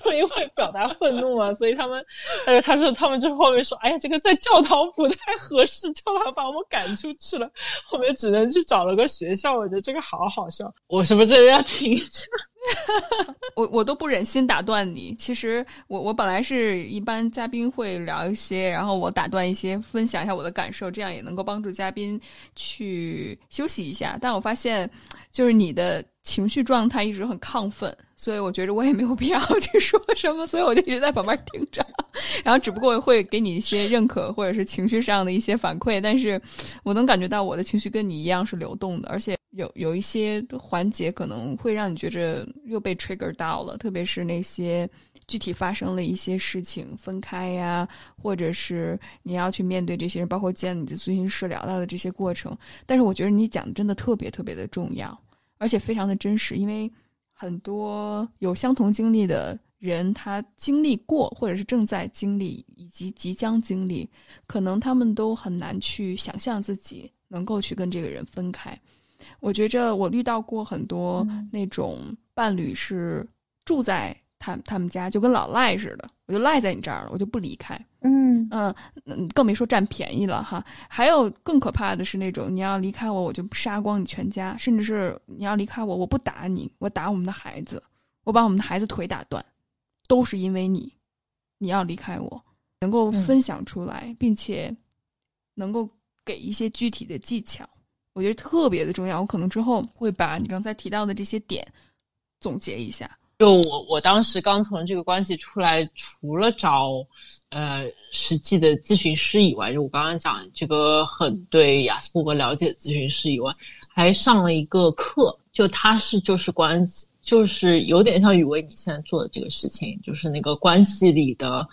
Speaker 2: 就因为表达愤怒嘛。所以他们，他说他说他们就后面说，哎呀，这个在教堂不太合适，叫他把我们赶出去了。后面只能去找了个学校。我觉得这个好好笑。我是不是这边要停一下？
Speaker 1: 我我都不忍心打断你。其实我我本来是一般嘉宾会聊一些，然后我打断一些，分享一下我的感受，这样也能够帮助嘉宾去休息一下。但我发现，就是你的情绪状态一直很亢奋，所以我觉得我也没有必要 去说什么，所以我就一直在旁边听着。然后只不过会给你一些认可或者是情绪上的一些反馈，但是我能感觉到我的情绪跟你一样是流动的，而且。有有一些环节可能会让你觉着又被 trigger 到了，特别是那些具体发生了一些事情分开呀，或者是你要去面对这些人，包括见你的咨询师聊到的这些过程。但是我觉得你讲的真的特别特别的重要，而且非常的真实，因为很多有相同经历的人，他经历过或者是正在经历以及即将经历，可能他们都很难去想象自己能够去跟这个人分开。我觉着我遇到过很多那种伴侣是住在他他们家，就跟老赖似的，我就赖在你这儿了，我就不离开。
Speaker 2: 嗯
Speaker 1: 嗯嗯，更别说占便宜了哈。还有更可怕的是那种你要离开我，我就杀光你全家，甚至是你要离开我，我不打你，我打我们的孩子，我把我们的孩子腿打断，都是因为你，你要离开我，能够分享出来，并且能够给一些具体的技巧。我觉得特别的重要，我可能之后会把你刚才提到的这些点总结一下。
Speaker 2: 就我我当时刚从这个关系出来，除了找呃实际的咨询师以外，就我刚刚讲这个很对雅斯伯格了解的咨询师以外，还上了一个课，就他是就是关系，就是有点像宇文你现在做的这个事情，就是那个关系里的。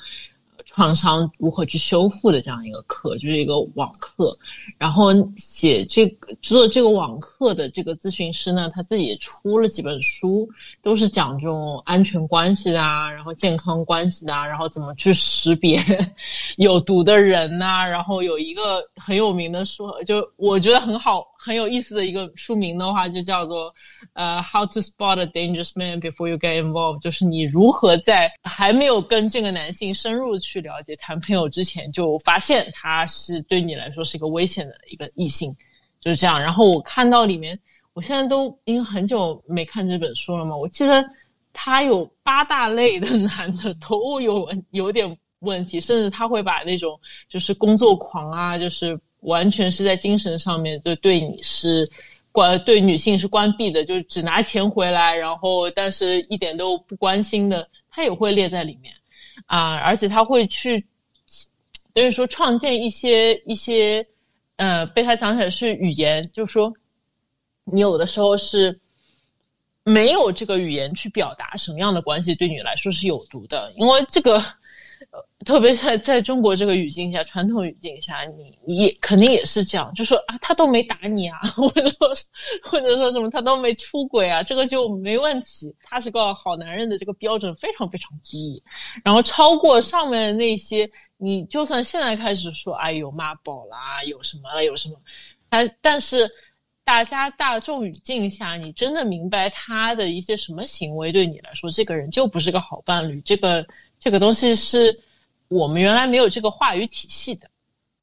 Speaker 2: 创伤如何去修复的这样一个课，就是一个网课。然后写这个做这个网课的这个咨询师呢，他自己出了几本书，都是讲这种安全关系的啊，然后健康关系的啊，然后怎么去识别 有毒的人呐。然后有一个很有名的书，就我觉得很好很有意思的一个书名的话，就叫做呃 How to Spot a Dangerous Man Before You Get Involved，就是你如何在还没有跟这个男性深入去。了解谈朋友之前就发现他是对你来说是一个危险的一个异性，就是这样。然后我看到里面，我现在都因为很久没看这本书了嘛，我记得他有八大类的男的都有有点问题，甚至他会把那种就是工作狂啊，就是完全是在精神上面就对你是关对女性是关闭的，就只拿钱回来，然后但是一点都不关心的，他也会列在里面。啊，而且他会去，等于说创建一些一些，呃，被他讲起来是语言，就是说，你有的时候是没有这个语言去表达什么样的关系对你来说是有毒的，因为这个。呃特别在在中国这个语境下，传统语境下，你你肯定也是这样，就说啊，他都没打你啊，或者说或者说什么他都没出轨啊，这个就没问题，他是个好男人的这个标准非常非常低，然后超过上面那些，你就算现在开始说，哎有妈宝啦，有什么，有什么，但但是大家大众语境下，你真的明白他的一些什么行为对你来说，这个人就不是个好伴侣，这个。这个东西是我们原来没有这个话语体系的，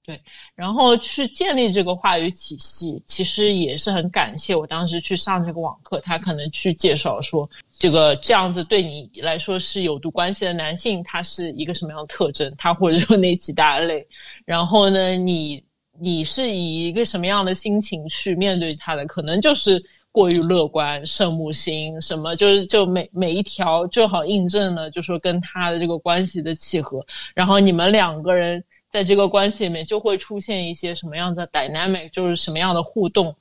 Speaker 2: 对，然后去建立这个话语体系，其实也是很感谢我当时去上这个网课，他可能去介绍说，这个这样子对你来说是有毒关系的男性，他是一个什么样的特征，他或者说哪几大类，然后呢，你你是以一个什么样的心情去面对他的，可能就是。过于乐观，圣母心什么，就是就每每一条正好印证了，就说跟他的这个关系的契合，然后你们两个人在这个关系里面就会出现一些什么样的 dynamic，就是什么样的互动，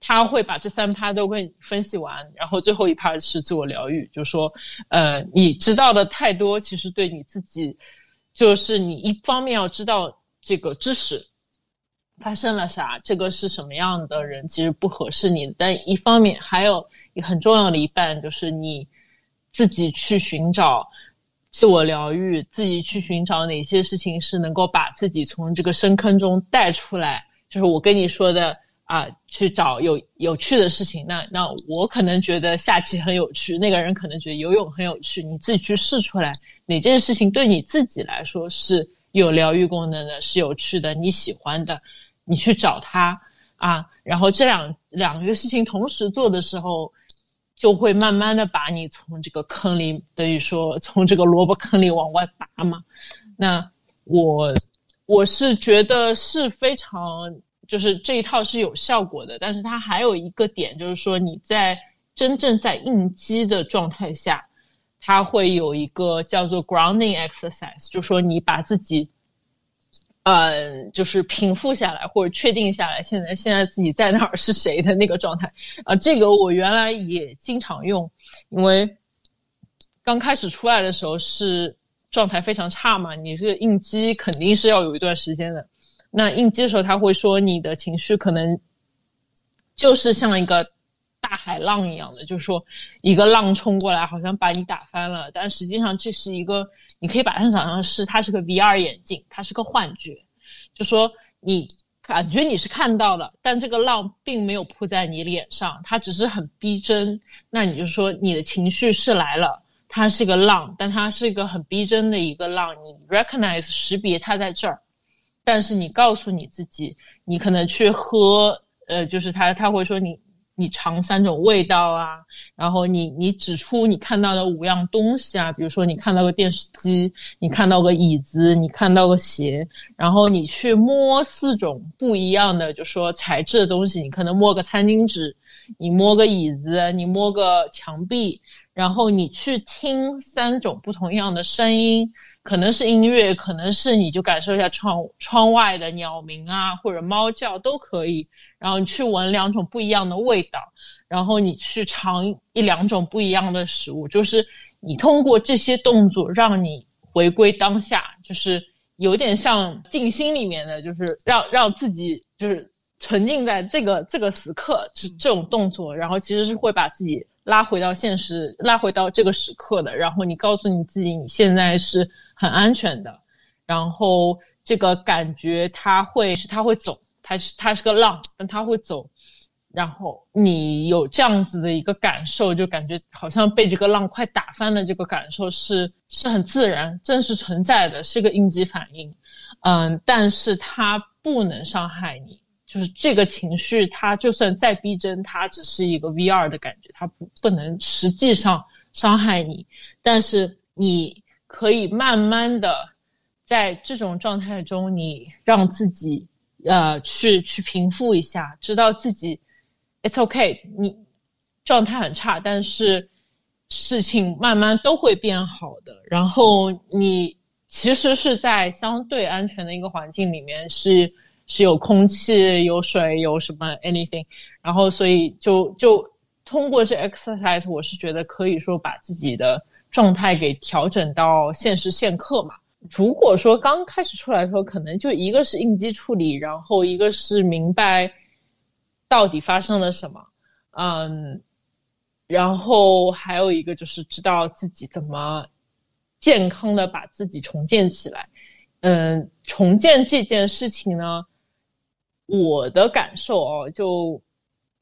Speaker 2: 他会把这三趴都你分析完，然后最后一趴是自我疗愈，就说，呃，你知道的太多，其实对你自己，就是你一方面要知道这个知识。发生了啥？这个是什么样的人？其实不合适你。但一方面还有很重要的一半，就是你自己去寻找自我疗愈，自己去寻找哪些事情是能够把自己从这个深坑中带出来。就是我跟你说的啊，去找有有趣的事情。那那我可能觉得下棋很有趣，那个人可能觉得游泳很有趣。你自己去试出来，哪件事情对你自己来说是有疗愈功能的，是有趣的，你喜欢的。你去找他啊，然后这两两个事情同时做的时候，就会慢慢的把你从这个坑里，等于说从这个萝卜坑里往外拔嘛。那我我是觉得是非常，就是这一套是有效果的，但是它还有一个点，就是说你在真正在应激的状态下，它会有一个叫做 grounding exercise，就说你把自己。呃，就是平复下来或者确定下来，现在现在自己在哪儿是谁的那个状态啊？这个我原来也经常用，因为刚开始出来的时候是状态非常差嘛，你这个应激肯定是要有一段时间的。那应激的时候，他会说你的情绪可能就是像一个大海浪一样的，就是说一个浪冲过来，好像把你打翻了，但实际上这是一个。你可以把它想象是，它是个 VR 眼镜，它是个幻觉，就说你感觉你是看到了，但这个浪并没有扑在你脸上，它只是很逼真。那你就说你的情绪是来了，它是个浪，但它是一个很逼真的一个浪，你 recognize 识别它在这儿，但是你告诉你自己，你可能去喝，呃，就是他他会说你。你尝三种味道啊，然后你你指出你看到的五样东西啊，比如说你看到个电视机，你看到个椅子，你看到个鞋，然后你去摸四种不一样的，就说材质的东西，你可能摸个餐巾纸，你摸个椅子，你摸个墙壁，然后你去听三种不同样的声音。可能是音乐，可能是你就感受一下窗窗外的鸟鸣啊，或者猫叫都可以。然后你去闻两种不一样的味道，然后你去尝一两种不一样的食物，就是你通过这些动作让你回归当下，就是有点像静心里面的，就是让让自己就是沉浸在这个这个时刻，这这种动作，然后其实是会把自己拉回到现实，拉回到这个时刻的。然后你告诉你自己，你现在是。很安全的，然后这个感觉它会是它会走，它是它是个浪，但它会走，然后你有这样子的一个感受，就感觉好像被这个浪快打翻的这个感受是是很自然、真实存在的，是个应激反应，嗯，但是它不能伤害你，就是这个情绪它就算再逼真，它只是一个 VR 的感觉，它不不能实际上伤害你，但是你。可以慢慢的，在这种状态中，你让自己呃去去平复一下，知道自己 it's okay，你状态很差，但是事情慢慢都会变好的。然后你其实是在相对安全的一个环境里面，是是有空气、有水、有什么 anything，然后所以就就通过这 exercise，我是觉得可以说把自己的。状态给调整到现时现刻嘛？如果说刚开始出来的时候，可能就一个是应激处理，然后一个是明白到底发生了什么，嗯，然后还有一个就是知道自己怎么健康的把自己重建起来。嗯，重建这件事情呢，我的感受哦，就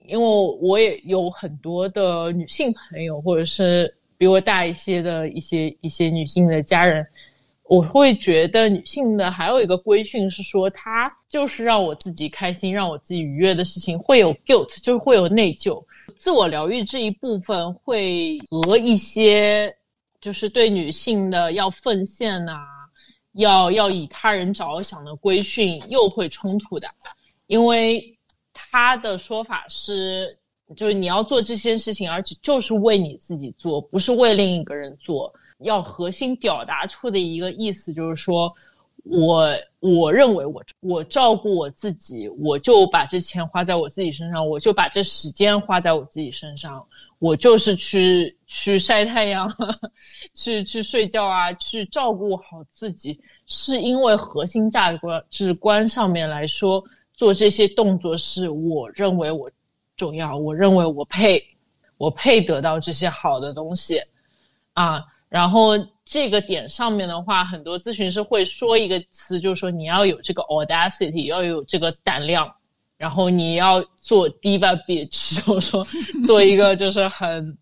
Speaker 2: 因为我也有很多的女性朋友，或者是。比我大一些的一些一些女性的家人，我会觉得女性的还有一个规训是说，她就是让我自己开心、让我自己愉悦的事情会有 guilt，就是会有内疚。自我疗愈这一部分会和一些就是对女性的要奉献呐，要要以他人着想的规训又会冲突的，因为他的说法是。就是你要做这些事情，而且就是为你自己做，不是为另一个人做。要核心表达出的一个意思就是说，我我认为我我照顾我自己，我就把这钱花在我自己身上，我就把这时间花在我自己身上，我就是去去晒太阳，去去睡觉啊，去照顾好自己，是因为核心价值观值观上面来说，做这些动作是我认为我。重要，我认为我配，我配得到这些好的东西，啊，然后这个点上面的话，很多咨询师会说一个词，就是说你要有这个 audacity，要有这个胆量，然后你要做 diva bitch，就是说做一个就是很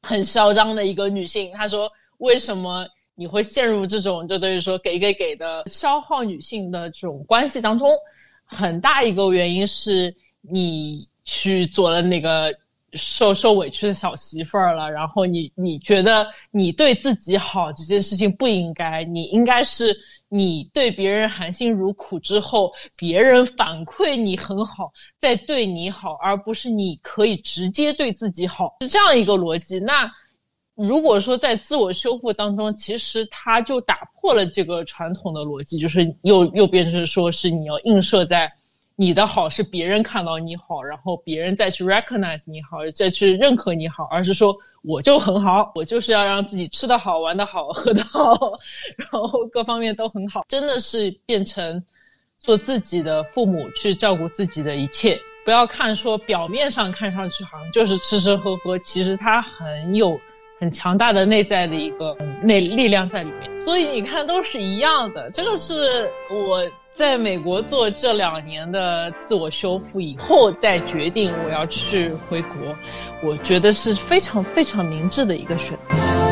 Speaker 2: 很嚣张的一个女性。他说，为什么你会陷入这种就等于说给给给的消耗女性的这种关系当中？很大一个原因是你。去做了那个受受委屈的小媳妇儿了，然后你你觉得你对自己好这件事情不应该，你应该是你对别人含辛茹苦之后，别人反馈你很好，再对你好，而不是你可以直接对自己好，是这样一个逻辑。那如果说在自我修复当中，其实他就打破了这个传统的逻辑，就是又又变成说是你要映射在。你的好是别人看到你好，然后别人再去 recognize 你好，再去认可你好，而是说我就很好，我就是要让自己吃得好、玩得好、喝得好，然后各方面都很好，真的是变成做自己的父母去照顾自己的一切。不要看说表面上看上去好像就是吃吃喝喝，其实它很有很强大的内在的一个内力量在里面。所以你看都是一样的，这个是我。在美国做这两年的自我修复以后，再决定我要去回国，我觉得是非常非常明智的一个选择。